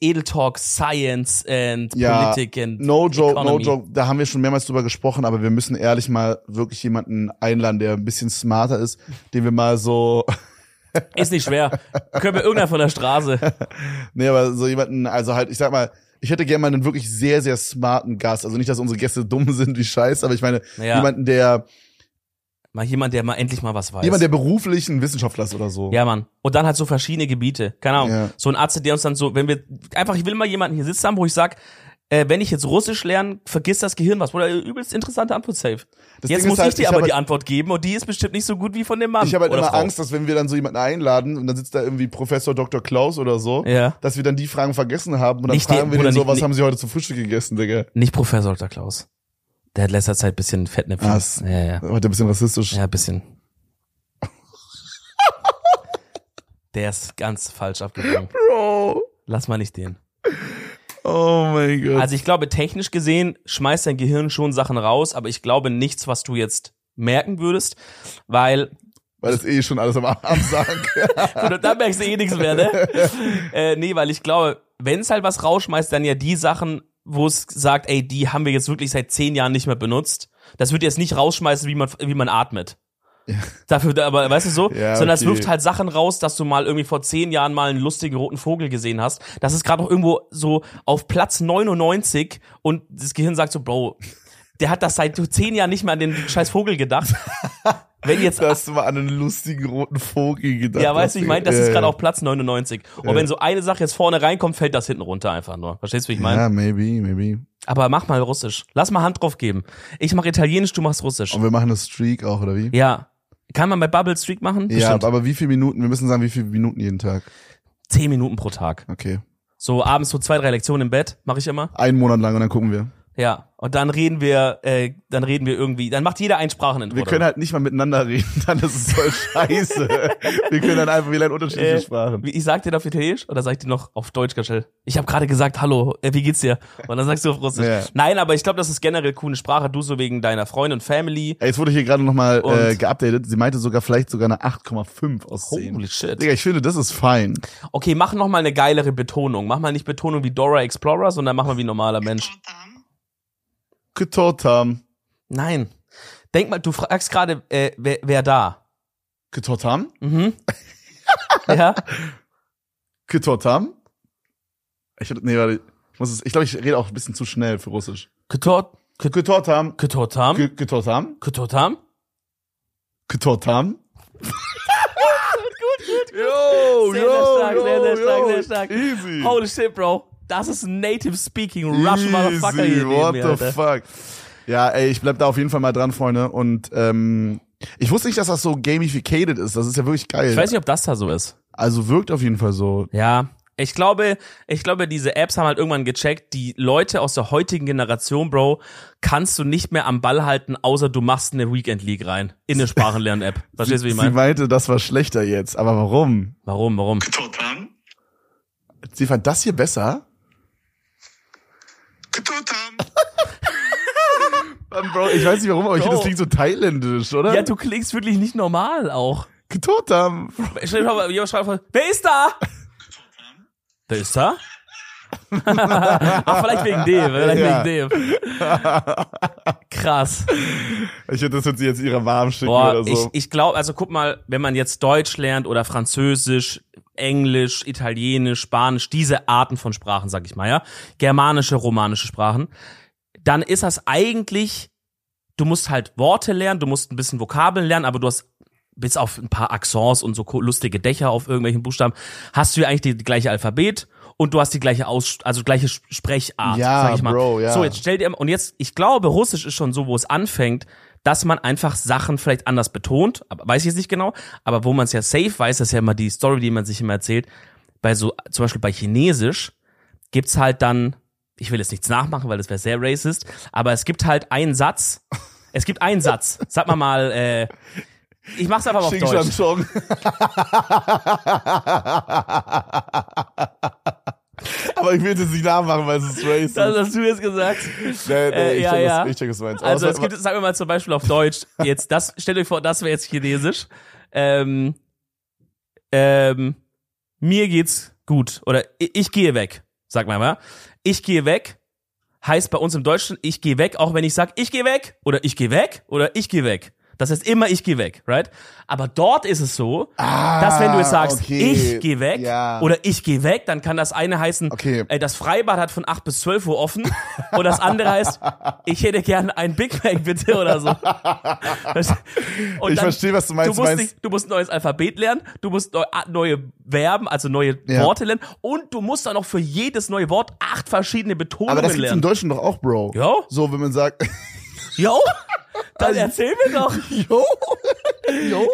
Edeltalk Science and Ja, Politik and No joke, Economy. no joke. Da haben wir schon mehrmals drüber gesprochen, aber wir müssen ehrlich mal wirklich jemanden einladen, der ein bisschen smarter ist, den wir mal so, Ist nicht schwer. Können wir irgendeiner von der Straße. nee, aber so jemanden, also halt, ich sag mal, ich hätte gerne mal einen wirklich sehr, sehr smarten Gast. Also nicht, dass unsere Gäste dumm sind wie Scheiß, aber ich meine, Ja. jemanden, der, Mal jemand, der mal endlich mal was weiß. jemand, der beruflich ein Wissenschaftler ist oder so. ja, Mann. Und dann halt so verschiedene Gebiete. Keine Ahnung. Ja. So ein Arzt, der uns dann so, wenn wir, einfach, ich will mal jemanden hier sitzen haben, wo ich sag, äh, wenn ich jetzt Russisch lerne, vergiss das Gehirn was. Oder übelst interessante Antwort safe. Das jetzt Ding muss halt, ich dir ich aber die halt- Antwort geben und die ist bestimmt nicht so gut wie von dem Mann. Ich habe halt immer Frau. Angst, dass wenn wir dann so jemanden einladen und dann sitzt da irgendwie Professor Dr. Klaus oder so, Ja. dass wir dann die Fragen vergessen haben und dann Nicht fragen wir Bruder, den so, nicht- was nicht- haben sie heute zum Frühstück gegessen, Digga? Nicht Professor Dr. Klaus. Der hat letzter Zeit bisschen Fettnäpfchen. Was? Ja, ja. Heute ein bisschen rassistisch. Ja, bisschen. Der ist ganz falsch abgegangen. Bro. Lass mal nicht den. Oh mein Gott. Also ich glaube, technisch gesehen schmeißt dein Gehirn schon Sachen raus, aber ich glaube nichts, was du jetzt merken würdest, weil Weil das eh schon alles am Arm sagen. Oder da merkst du eh nichts mehr, ne? äh, nee, weil ich glaube, wenn es halt was rausschmeißt, dann ja die Sachen, wo es sagt, ey, die haben wir jetzt wirklich seit zehn Jahren nicht mehr benutzt. Das wird jetzt nicht rausschmeißen, wie man, wie man atmet. Dafür, aber weißt du so, Ja, sondern es okay. wirft halt Sachen raus, dass du mal irgendwie vor zehn Jahren mal einen lustigen roten Vogel gesehen hast. Das ist gerade noch irgendwo so auf Platz 99 und das Gehirn sagt so, Bro, der hat das seit zehn Jahren nicht mehr an den scheiß Vogel gedacht. Wenn jetzt Da hast du mal an einen lustigen roten Vogel gedacht. ja, weißt du, ich meine, das Ja, ist gerade ja. auf Platz 99. Und Ja. wenn so eine Sache jetzt vorne reinkommt, fällt das hinten runter einfach nur. Verstehst du, wie ich meine? Ja, maybe, maybe. Aber mach mal Russisch. Lass mal Hand drauf geben. Ich mach Italienisch, du machst Russisch. Und wir machen eine Streak auch, oder wie? Ja. Kann man bei Bubble Streak machen? Ja, Bestimmt. aber wie viele Minuten? Wir müssen sagen, wie viele Minuten jeden Tag. Zehn Minuten pro Tag. Okay. So abends so zwei, drei Lektionen im Bett, mache ich immer. Einen Monat lang und dann gucken wir. Ja, und dann reden wir, äh, dann reden wir irgendwie, dann macht jeder ein Sprachenintro. Wir können halt nicht mal miteinander reden, dann ist es voll scheiße. wir können dann einfach, wir lernen unterschiedliche äh, Sprachen. wie- Ich sag dir das auf Italienisch oder sag ich dir noch auf Deutsch, Gashel? Ich habe gerade gesagt, hallo, äh, wie geht's dir? Und dann sagst du auf Russisch. Ja. Nein, aber ich glaube, das ist generell coole Sprache. Du so wegen deiner Freundin und Family. Ey, jetzt wurde hier gerade nochmal äh, geupdatet. Sie meinte sogar vielleicht sogar eine 8,5 aus 10. Holy shit. Digga, ich finde, das ist fein. Okay, mach noch mal eine geilere Betonung. Mach mal nicht Betonung wie Dora Explorer, sondern mach mal wie ein normaler Mensch. Getot haben. Nein. Denk mal, du fragst gerade, äh, wer, wer da? Getot haben? Mhm. ja. Getot haben? Ich, nee, warte, ich muss es, ich glaube, ich rede auch ein bisschen zu schnell für Russisch. Getot, getot haben. Getot haben. Getot haben. Getot haben. Getot haben. Gut, gut, gut. Yo, sehr, yo, sehr stark, yo, sehr, sehr stark, yo. sehr stark. Easy. Holy shit, Bro das ist Native Speaking Russian Motherfucker hier. What mir, the fuck? Ja, ey, ich bleib da auf jeden Fall mal dran, Freunde. Und ähm, ich wusste nicht, dass das so gamificated ist. Das ist ja wirklich geil. Ich weiß nicht, ob das da so ist. Also wirkt auf jeden Fall so. Ja. Ich glaube, ich glaube, diese Apps haben halt irgendwann gecheckt, die Leute aus der heutigen Generation, Bro, kannst du nicht mehr am Ball halten, außer du machst eine Weekend League rein. In eine Sprachenlern-App. Verstehst du, wie ich meine? Sie meinte, das war schlechter jetzt. Aber warum? Warum, warum? Total. Sie fand das hier besser? Bro, ich weiß nicht warum, aber ich finde, das klingt so thailändisch, oder? Ja, du klingst wirklich nicht normal auch. Vor, jemand schreibt wer ist da? Wer ist da? Ach, vielleicht wegen dem, vielleicht Ja. wegen dem. Krass. Ich hätte das jetzt ihrer warm schicken Boah, oder so. ich, ich glaube, also guck mal, wenn man jetzt Deutsch lernt oder Französisch, Englisch, Italienisch, Spanisch, diese Arten von Sprachen, sag ich mal, ja, germanische, romanische Sprachen, dann ist das eigentlich, du musst halt Worte lernen, du musst ein bisschen Vokabeln lernen, aber du hast bis auf ein paar Accents und so lustige Dächer auf irgendwelchen Buchstaben, hast du ja eigentlich die, die gleiche Alphabet und du hast die gleiche Aus, also gleiche Sprechart, Ja, sag ich mal. Bro, ja. So, jetzt stell dir, und jetzt, ich glaube, Russisch ist schon so, wo es anfängt, dass man einfach Sachen vielleicht anders betont, aber weiß ich jetzt nicht genau, aber wo man es ja safe weiß, das ist ja immer die Story, die man sich immer erzählt, bei so, zum Beispiel bei Chinesisch gibt's halt dann, ich will jetzt nichts nachmachen, weil das wäre sehr racist, aber es gibt halt einen Satz, es gibt einen Satz, sag mal mal, äh, ich mach's einfach mal auf Shan Deutsch. Chong. Aber ich will jetzt nicht nachmachen, weil es ist racist. Das hast du jetzt gesagt. nee, nee, äh, ich ja, check, ja. Was, ich check, was du meinst. Also es gibt, sagen wir mal zum Beispiel auf Deutsch, jetzt das, stellt euch vor, das wäre jetzt Chinesisch. Ähm, ähm, mir geht's gut. Oder ich, ich gehe weg, sag mal mal. Ich gehe weg heißt bei uns im Deutschen, ich gehe weg, auch wenn ich sag, ich gehe weg oder ich gehe weg oder ich gehe weg. Das heißt immer, ich gehe weg, right? Aber dort ist es so, dass wenn du jetzt sagst, Ah, okay. ich gehe weg Ja. oder ich gehe weg, dann kann das eine heißen, Okay. äh, das Freibad hat von 8 bis 12 Uhr offen und das andere heißt, ich hätte gerne ein Big Mac bitte oder so. Und Ich verstehe, was du meinst. Du musst, meinst- nicht, du musst ein neues Alphabet lernen, du musst neu, ah, neue Verben, also neue Ja. Worte lernen und du musst dann auch für jedes neue Wort acht verschiedene Betonungen aber das gibt's im lernen. Deutschen doch auch, Bro. Ja. So, wenn man sagt, Jo, dann erzähl mir doch. jo, jo.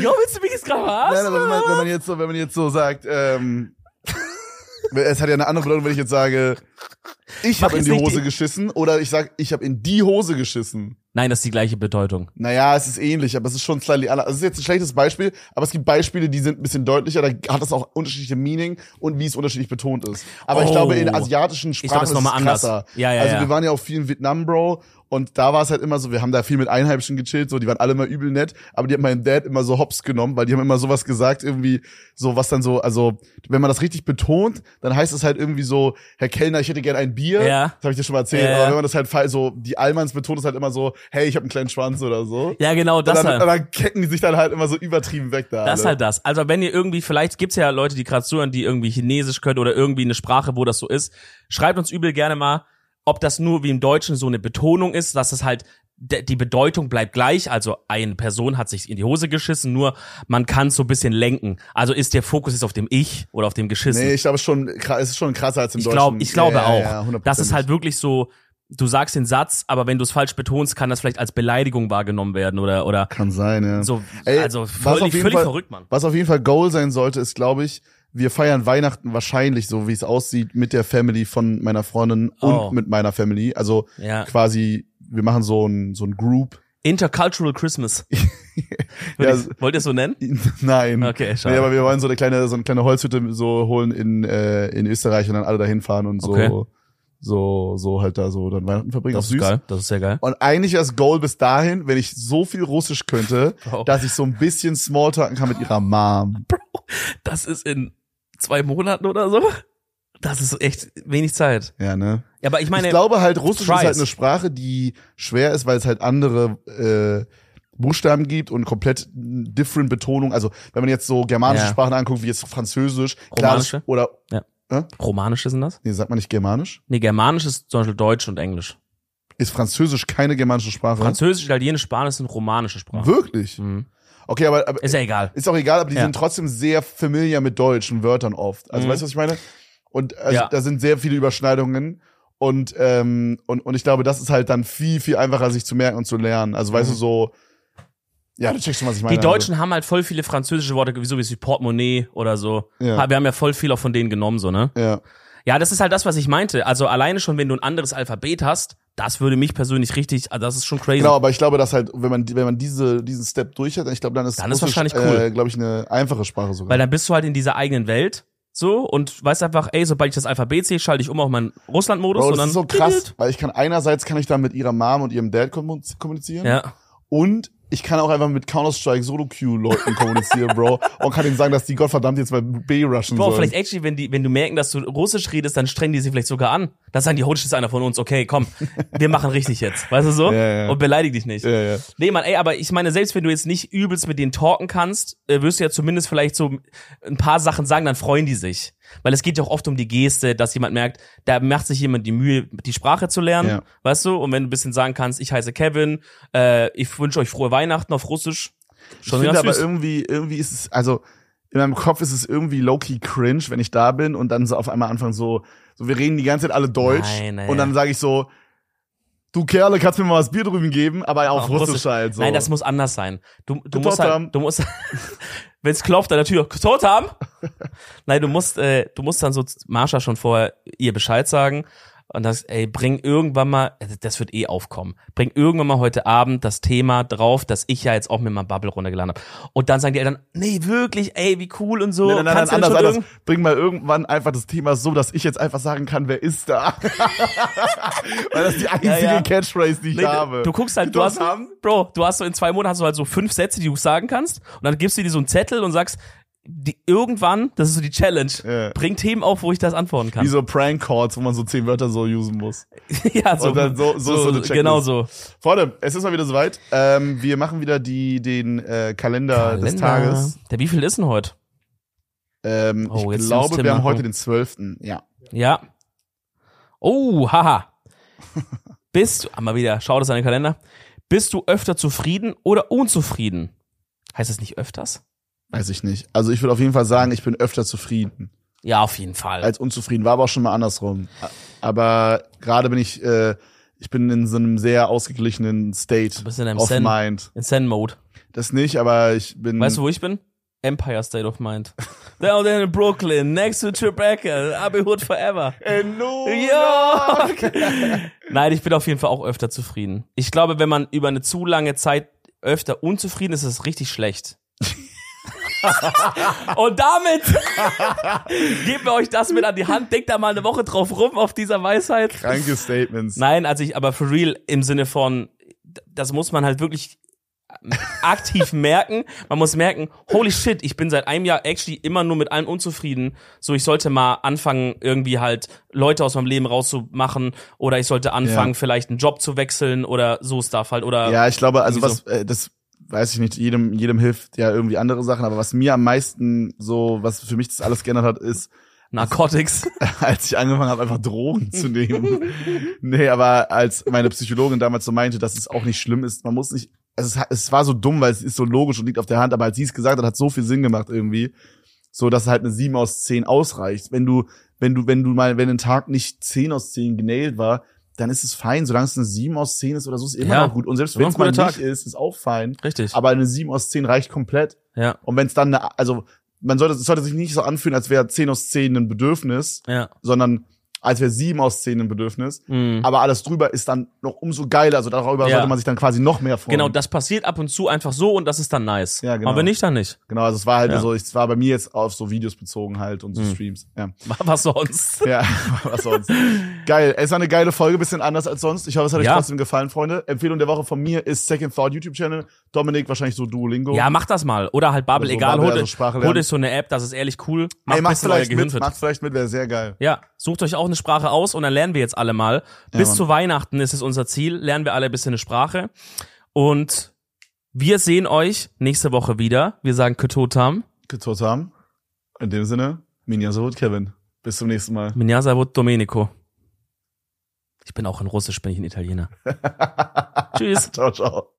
Jo, willst du mich jetzt gerade Nein, verarschen? aber wenn man, wenn man jetzt so, wenn man jetzt so sagt, ähm, es hat ja eine andere Bedeutung, wenn ich jetzt sage, ich habe in die Hose die- geschissen oder ich sag, ich habe in die Hose geschissen. Nein, das ist die gleiche Bedeutung. Naja, es ist ähnlich, aber es ist schon slightly anders. Es ist jetzt ein schlechtes Beispiel, aber es gibt Beispiele, die sind ein bisschen deutlicher, da hat das auch unterschiedliche Meaning und wie es unterschiedlich betont ist. Aber ich Oh. glaube, in asiatischen glaub, Sprachen das ist es anders. krasser. Ja, ja, also ja. wir waren ja auch viel in Vietnam, Bro, und da war es halt immer so, wir haben da viel mit Einheimischen gechillt, so, die waren alle immer übel nett, aber die hat mein Dad immer so hops genommen, weil die haben immer sowas gesagt, irgendwie, so was dann so, also, wenn man das richtig betont, dann heißt es halt irgendwie so, Herr Kellner, ich hätte gern ein Bier. Ja. Das habe ich dir schon mal erzählt, Ja, aber wenn man das halt so, die Allmanns betont es halt immer so, hey, ich habe einen kleinen Schwanz oder so. Ja, genau, das und dann, halt. und dann kecken die sich dann halt immer so übertrieben weg da. Das ist alle. halt das. Also wenn ihr irgendwie, vielleicht gibt's ja Leute, die gerade zuhören, die irgendwie Chinesisch können oder irgendwie eine Sprache, wo das so ist. Schreibt uns übel gerne mal, ob das nur wie im Deutschen so eine Betonung ist, dass es halt die Bedeutung bleibt gleich, also eine Person hat sich in die Hose geschissen, nur man kann so ein bisschen lenken. Also ist der Fokus jetzt auf dem Ich oder auf dem Geschissen. Nee, ich glaube schon, es ist schon krasser als im ich Deutschen. glaube, ich glaube ja, auch. Ja, ja, das ist halt wirklich so, du sagst den Satz, aber wenn du es falsch betonst, kann das vielleicht als Beleidigung wahrgenommen werden oder oder Kann sein, ja. so. Ey, also völlig, völlig Fall- verrückt, Mann. Was auf jeden Fall Goal sein sollte, ist, glaube ich, wir feiern Weihnachten wahrscheinlich, so wie es aussieht, mit der Family von meiner Freundin Oh. und mit meiner Family. Also Ja. quasi, wir machen so ein, so ein Group. Intercultural Christmas. Ja, Wollt ihr- Wollt ihr es so nennen? Nein. Okay, schade. Nee, aber wir wollen so eine kleine, so eine kleine Holzhütte so holen in, äh, in Österreich und dann alle dahin fahren und so, Okay. so, so halt da so dann Weihnachten verbringen. Das ist süß. geil. Das ist sehr geil. Und eigentlich das Goal bis dahin, wenn ich so viel Russisch könnte, Bro. dass ich so ein bisschen Smalltalken kann mit ihrer Mom. Das ist in zwei Monaten oder so. Das ist echt wenig Zeit. Ja, ne? Ja, aber ich meine, ich glaube halt, Russisch ist tries. halt eine Sprache, die schwer ist, weil es halt andere äh, Buchstaben gibt und komplett different Betonung. Also wenn man jetzt so germanische Ja. Sprachen anguckt, wie jetzt Französisch, Romanische? oder Romanische sind das? nee, sagt man nicht Germanisch? Nee, Germanisch ist zum Beispiel Deutsch und Englisch. Ist Französisch keine germanische Sprache? Französisch, Italienisch, Spanisch sind romanische Sprachen. Wirklich? Mhm. Okay, aber, aber Ist ja egal. ist auch egal, aber die Ja. sind trotzdem sehr familiar mit deutschen Wörtern oft. Also Mhm. weißt du, was ich meine? Und also, Ja. da sind sehr viele Überschneidungen. Und, ähm, und, und ich glaube, das ist halt dann viel, viel einfacher, sich zu merken und zu lernen. Also weißt du, so, ja, du checkst schon, was ich meine. Mhm. Die Deutschen haben halt voll viele französische Worte, so wie Portemonnaie oder so. Ja. Wir haben ja voll viel auch von denen genommen, so, ne? Also, ja. Ja, das ist halt das, was ich meinte. Also alleine schon, wenn du ein anderes Alphabet hast, das würde mich persönlich richtig, also das ist schon crazy. Genau, aber ich glaube, dass halt, wenn man, wenn man diese, diesen Step durch hat, ich glaube, dann ist, Dann ist Russisch, wahrscheinlich cool. äh, glaube ich, eine einfache Sprache sogar. Weil dann bist du halt in dieser eigenen Welt, so, und weißt einfach, ey, sobald ich das Alphabet sehe, schalte ich um auf meinen Russland-Modus Bro, und das dann. ist so krass, weil ich kann einerseits kann ich dann mit ihrer Mom und ihrem Dad kommu- kommunizieren Ja. und ich kann auch einfach mit Counter-Strike Solo-Q-Leuten kommunizieren, Bro, und kann ihnen sagen, dass die Gottverdammt jetzt bei B rushen Bro, sollen. vielleicht actually, wenn die, wenn du merken, dass du Russisch redest, dann strengen die sich vielleicht sogar an. Dann sagen die, das ist einer von uns, okay, komm, wir machen richtig jetzt. Weißt du so? Ja, ja. Und beleidig dich nicht. Ja, ja. Nee, Mann, ey, aber ich meine, selbst wenn du jetzt nicht übelst mit denen talken kannst, äh, wirst du ja zumindest vielleicht so ein paar Sachen sagen, dann freuen die sich. Weil es geht ja auch oft um die Geste, dass jemand merkt, da macht sich jemand die Mühe, die Sprache zu lernen, Ja. weißt du? Und wenn du ein bisschen sagen kannst, ich heiße Kevin, äh, ich wünsche euch frohe Weihnachten auf Russisch. Ich finde aber irgendwie, irgendwie ist es, also in meinem Kopf ist es irgendwie low-key cringe, wenn ich da bin und dann so auf einmal anfangen so, so wir reden die ganze Zeit alle Deutsch Nein, nein, und dann sage ich so, du Kerle, kannst mir mal was Bier drüben geben, aber auf, Auf Russisch, Russisch. halt so. Nein, das muss anders sein. Du, du musst halt, du musst, wenn es klopft an der Tür, tot haben. Nein, du musst, äh, du musst dann so Marsha schon vorher ihr Bescheid sagen und das, ey, bring irgendwann mal, äh, das wird eh aufkommen, bring irgendwann mal heute Abend das Thema drauf, dass ich ja jetzt auch mit meinem Bubble runtergeladen habe. Und dann sagen die Eltern, nee, wirklich, ey, wie cool und so. Nein, nein, nein, Kannst nein, anders, anders. Bring mal irgendwann einfach das Thema so, dass ich jetzt einfach sagen kann, wer ist da? Weil das ist die einzige Ja, ja. Catchphrase, die ich Nee, habe. Du guckst halt, du hast, haben? Bro, du hast so in zwei Monaten hast du halt so fünf Sätze, die du sagen kannst, und dann gibst du dir so einen Zettel und sagst, die, irgendwann, das ist so die Challenge, Ja. bring Themen auf, wo ich das antworten kann. Wie so Prank-Calls, wo man so zehn Wörter so usen muss. ja, so, Und dann so- so so eine Checklist. genau so. Freunde, es ist mal wieder soweit. Ähm, wir machen wieder die, den äh, Kalender, des Tages. Der wie viel ist denn heute? Ähm, Oh, ich glaube, wir haben heute den 12. Ja. Ja. Oh, haha. Bist du, ah, mal wieder, schau das an den Kalender. Bist du öfter zufrieden oder unzufrieden? Heißt das nicht öfters? Weiß ich nicht. Also ich würde auf jeden Fall sagen, ich bin öfter zufrieden Ja, auf jeden Fall. als unzufrieden. War aber auch schon mal andersrum. Aber gerade bin ich, äh, ich bin in so einem sehr ausgeglichenen State bist in einem of Zen- mind. In Zen-Mode. Das nicht, aber ich bin. Weißt du, wo ich bin? Empire State of Mind. Down there in Brooklyn, next to Tribeca, Abbey Hood forever. in New Ja! Nein, ich bin auf jeden Fall auch öfter zufrieden. Ich glaube, wenn man über eine zu lange Zeit öfter unzufrieden ist, ist es richtig schlecht. Und damit geben wir euch das mit an die Hand. Denkt da mal eine Woche drauf rum auf dieser Weisheit. Kranke Statements. Nein, also ich, aber for real im Sinne von, das muss man halt wirklich aktiv merken. Man muss merken, holy shit, ich bin seit einem Jahr actually immer nur mit allem unzufrieden. So, ich sollte mal anfangen, irgendwie halt Leute aus meinem Leben rauszumachen oder ich sollte anfangen, Ja. vielleicht einen Job zu wechseln oder so Stuff halt oder Ja, ich glaube, also was, äh, das weiß ich nicht, jedem, jedem hilft ja irgendwie andere Sachen, aber was mir am meisten so, was für mich das alles geändert hat, ist, Narcotics. als ich angefangen habe, einfach Drogen zu nehmen. nee, aber als meine Psychologin damals so meinte, dass es auch nicht schlimm ist, man muss nicht, also es, es war so dumm, weil es ist so logisch und liegt auf der Hand, aber als sie es gesagt hat, hat so viel Sinn gemacht irgendwie, so dass halt eine 7 aus 10 ausreicht. Wenn du, wenn du, wenn du mal, wenn ein Tag nicht 10 aus 10 genailt war, dann ist es fein, solange es eine 7 aus 10 ist oder so, ist immer Ja, noch gut. Und selbst wenn es mal guter nicht Tag. ist, ist auch fein. Richtig. Aber eine 7 aus 10 reicht komplett. ja. Und wenn es dann, eine, also man sollte, es sollte sich nicht so anfühlen, als wäre 10 aus 10 ein Bedürfnis, Ja. sondern als wäre 7 aus 10 ein Bedürfnis. Mhm. Aber alles drüber ist dann noch umso geiler. Also darüber Ja. sollte man sich dann quasi noch mehr freuen. Genau, das passiert ab und zu einfach so und das ist dann nice. Ja, genau. Aber wenn nicht, dann nicht. Genau, also es war halt Ja. so, es war bei mir jetzt auf so Videos bezogen halt und so Mhm. Streams. Ja. Was sonst? Ja, was sonst. Geil. Es war eine geile Folge, bisschen anders als sonst. Ich hoffe, es hat euch Ja. trotzdem gefallen, Freunde. Empfehlung der Woche von mir ist Second Thought YouTube-Channel. Dominik wahrscheinlich so Duolingo. Ja, mach das mal. Oder halt Babel, Oder so egal. Babbel, hol, also dir- hol euch so eine App, das ist ehrlich cool. Macht Ey, vielleicht mit, macht vielleicht mit, wäre sehr geil. Ja, sucht euch auch eine Sprache aus und dann lernen wir jetzt alle mal. Bis Mann. zu Weihnachten ist es unser Ziel. Lernen wir alle ein bisschen eine Sprache. Und wir sehen euch nächste Woche wieder. Wir sagen Ketotam. Totam. In dem Sinne, Minja Sovut, Kevin. Bis zum nächsten Mal. Minjasa Vot Domenico. Ich bin auch in Russisch, bin ich ein Italiener. Tschüss. Ciao, ciao.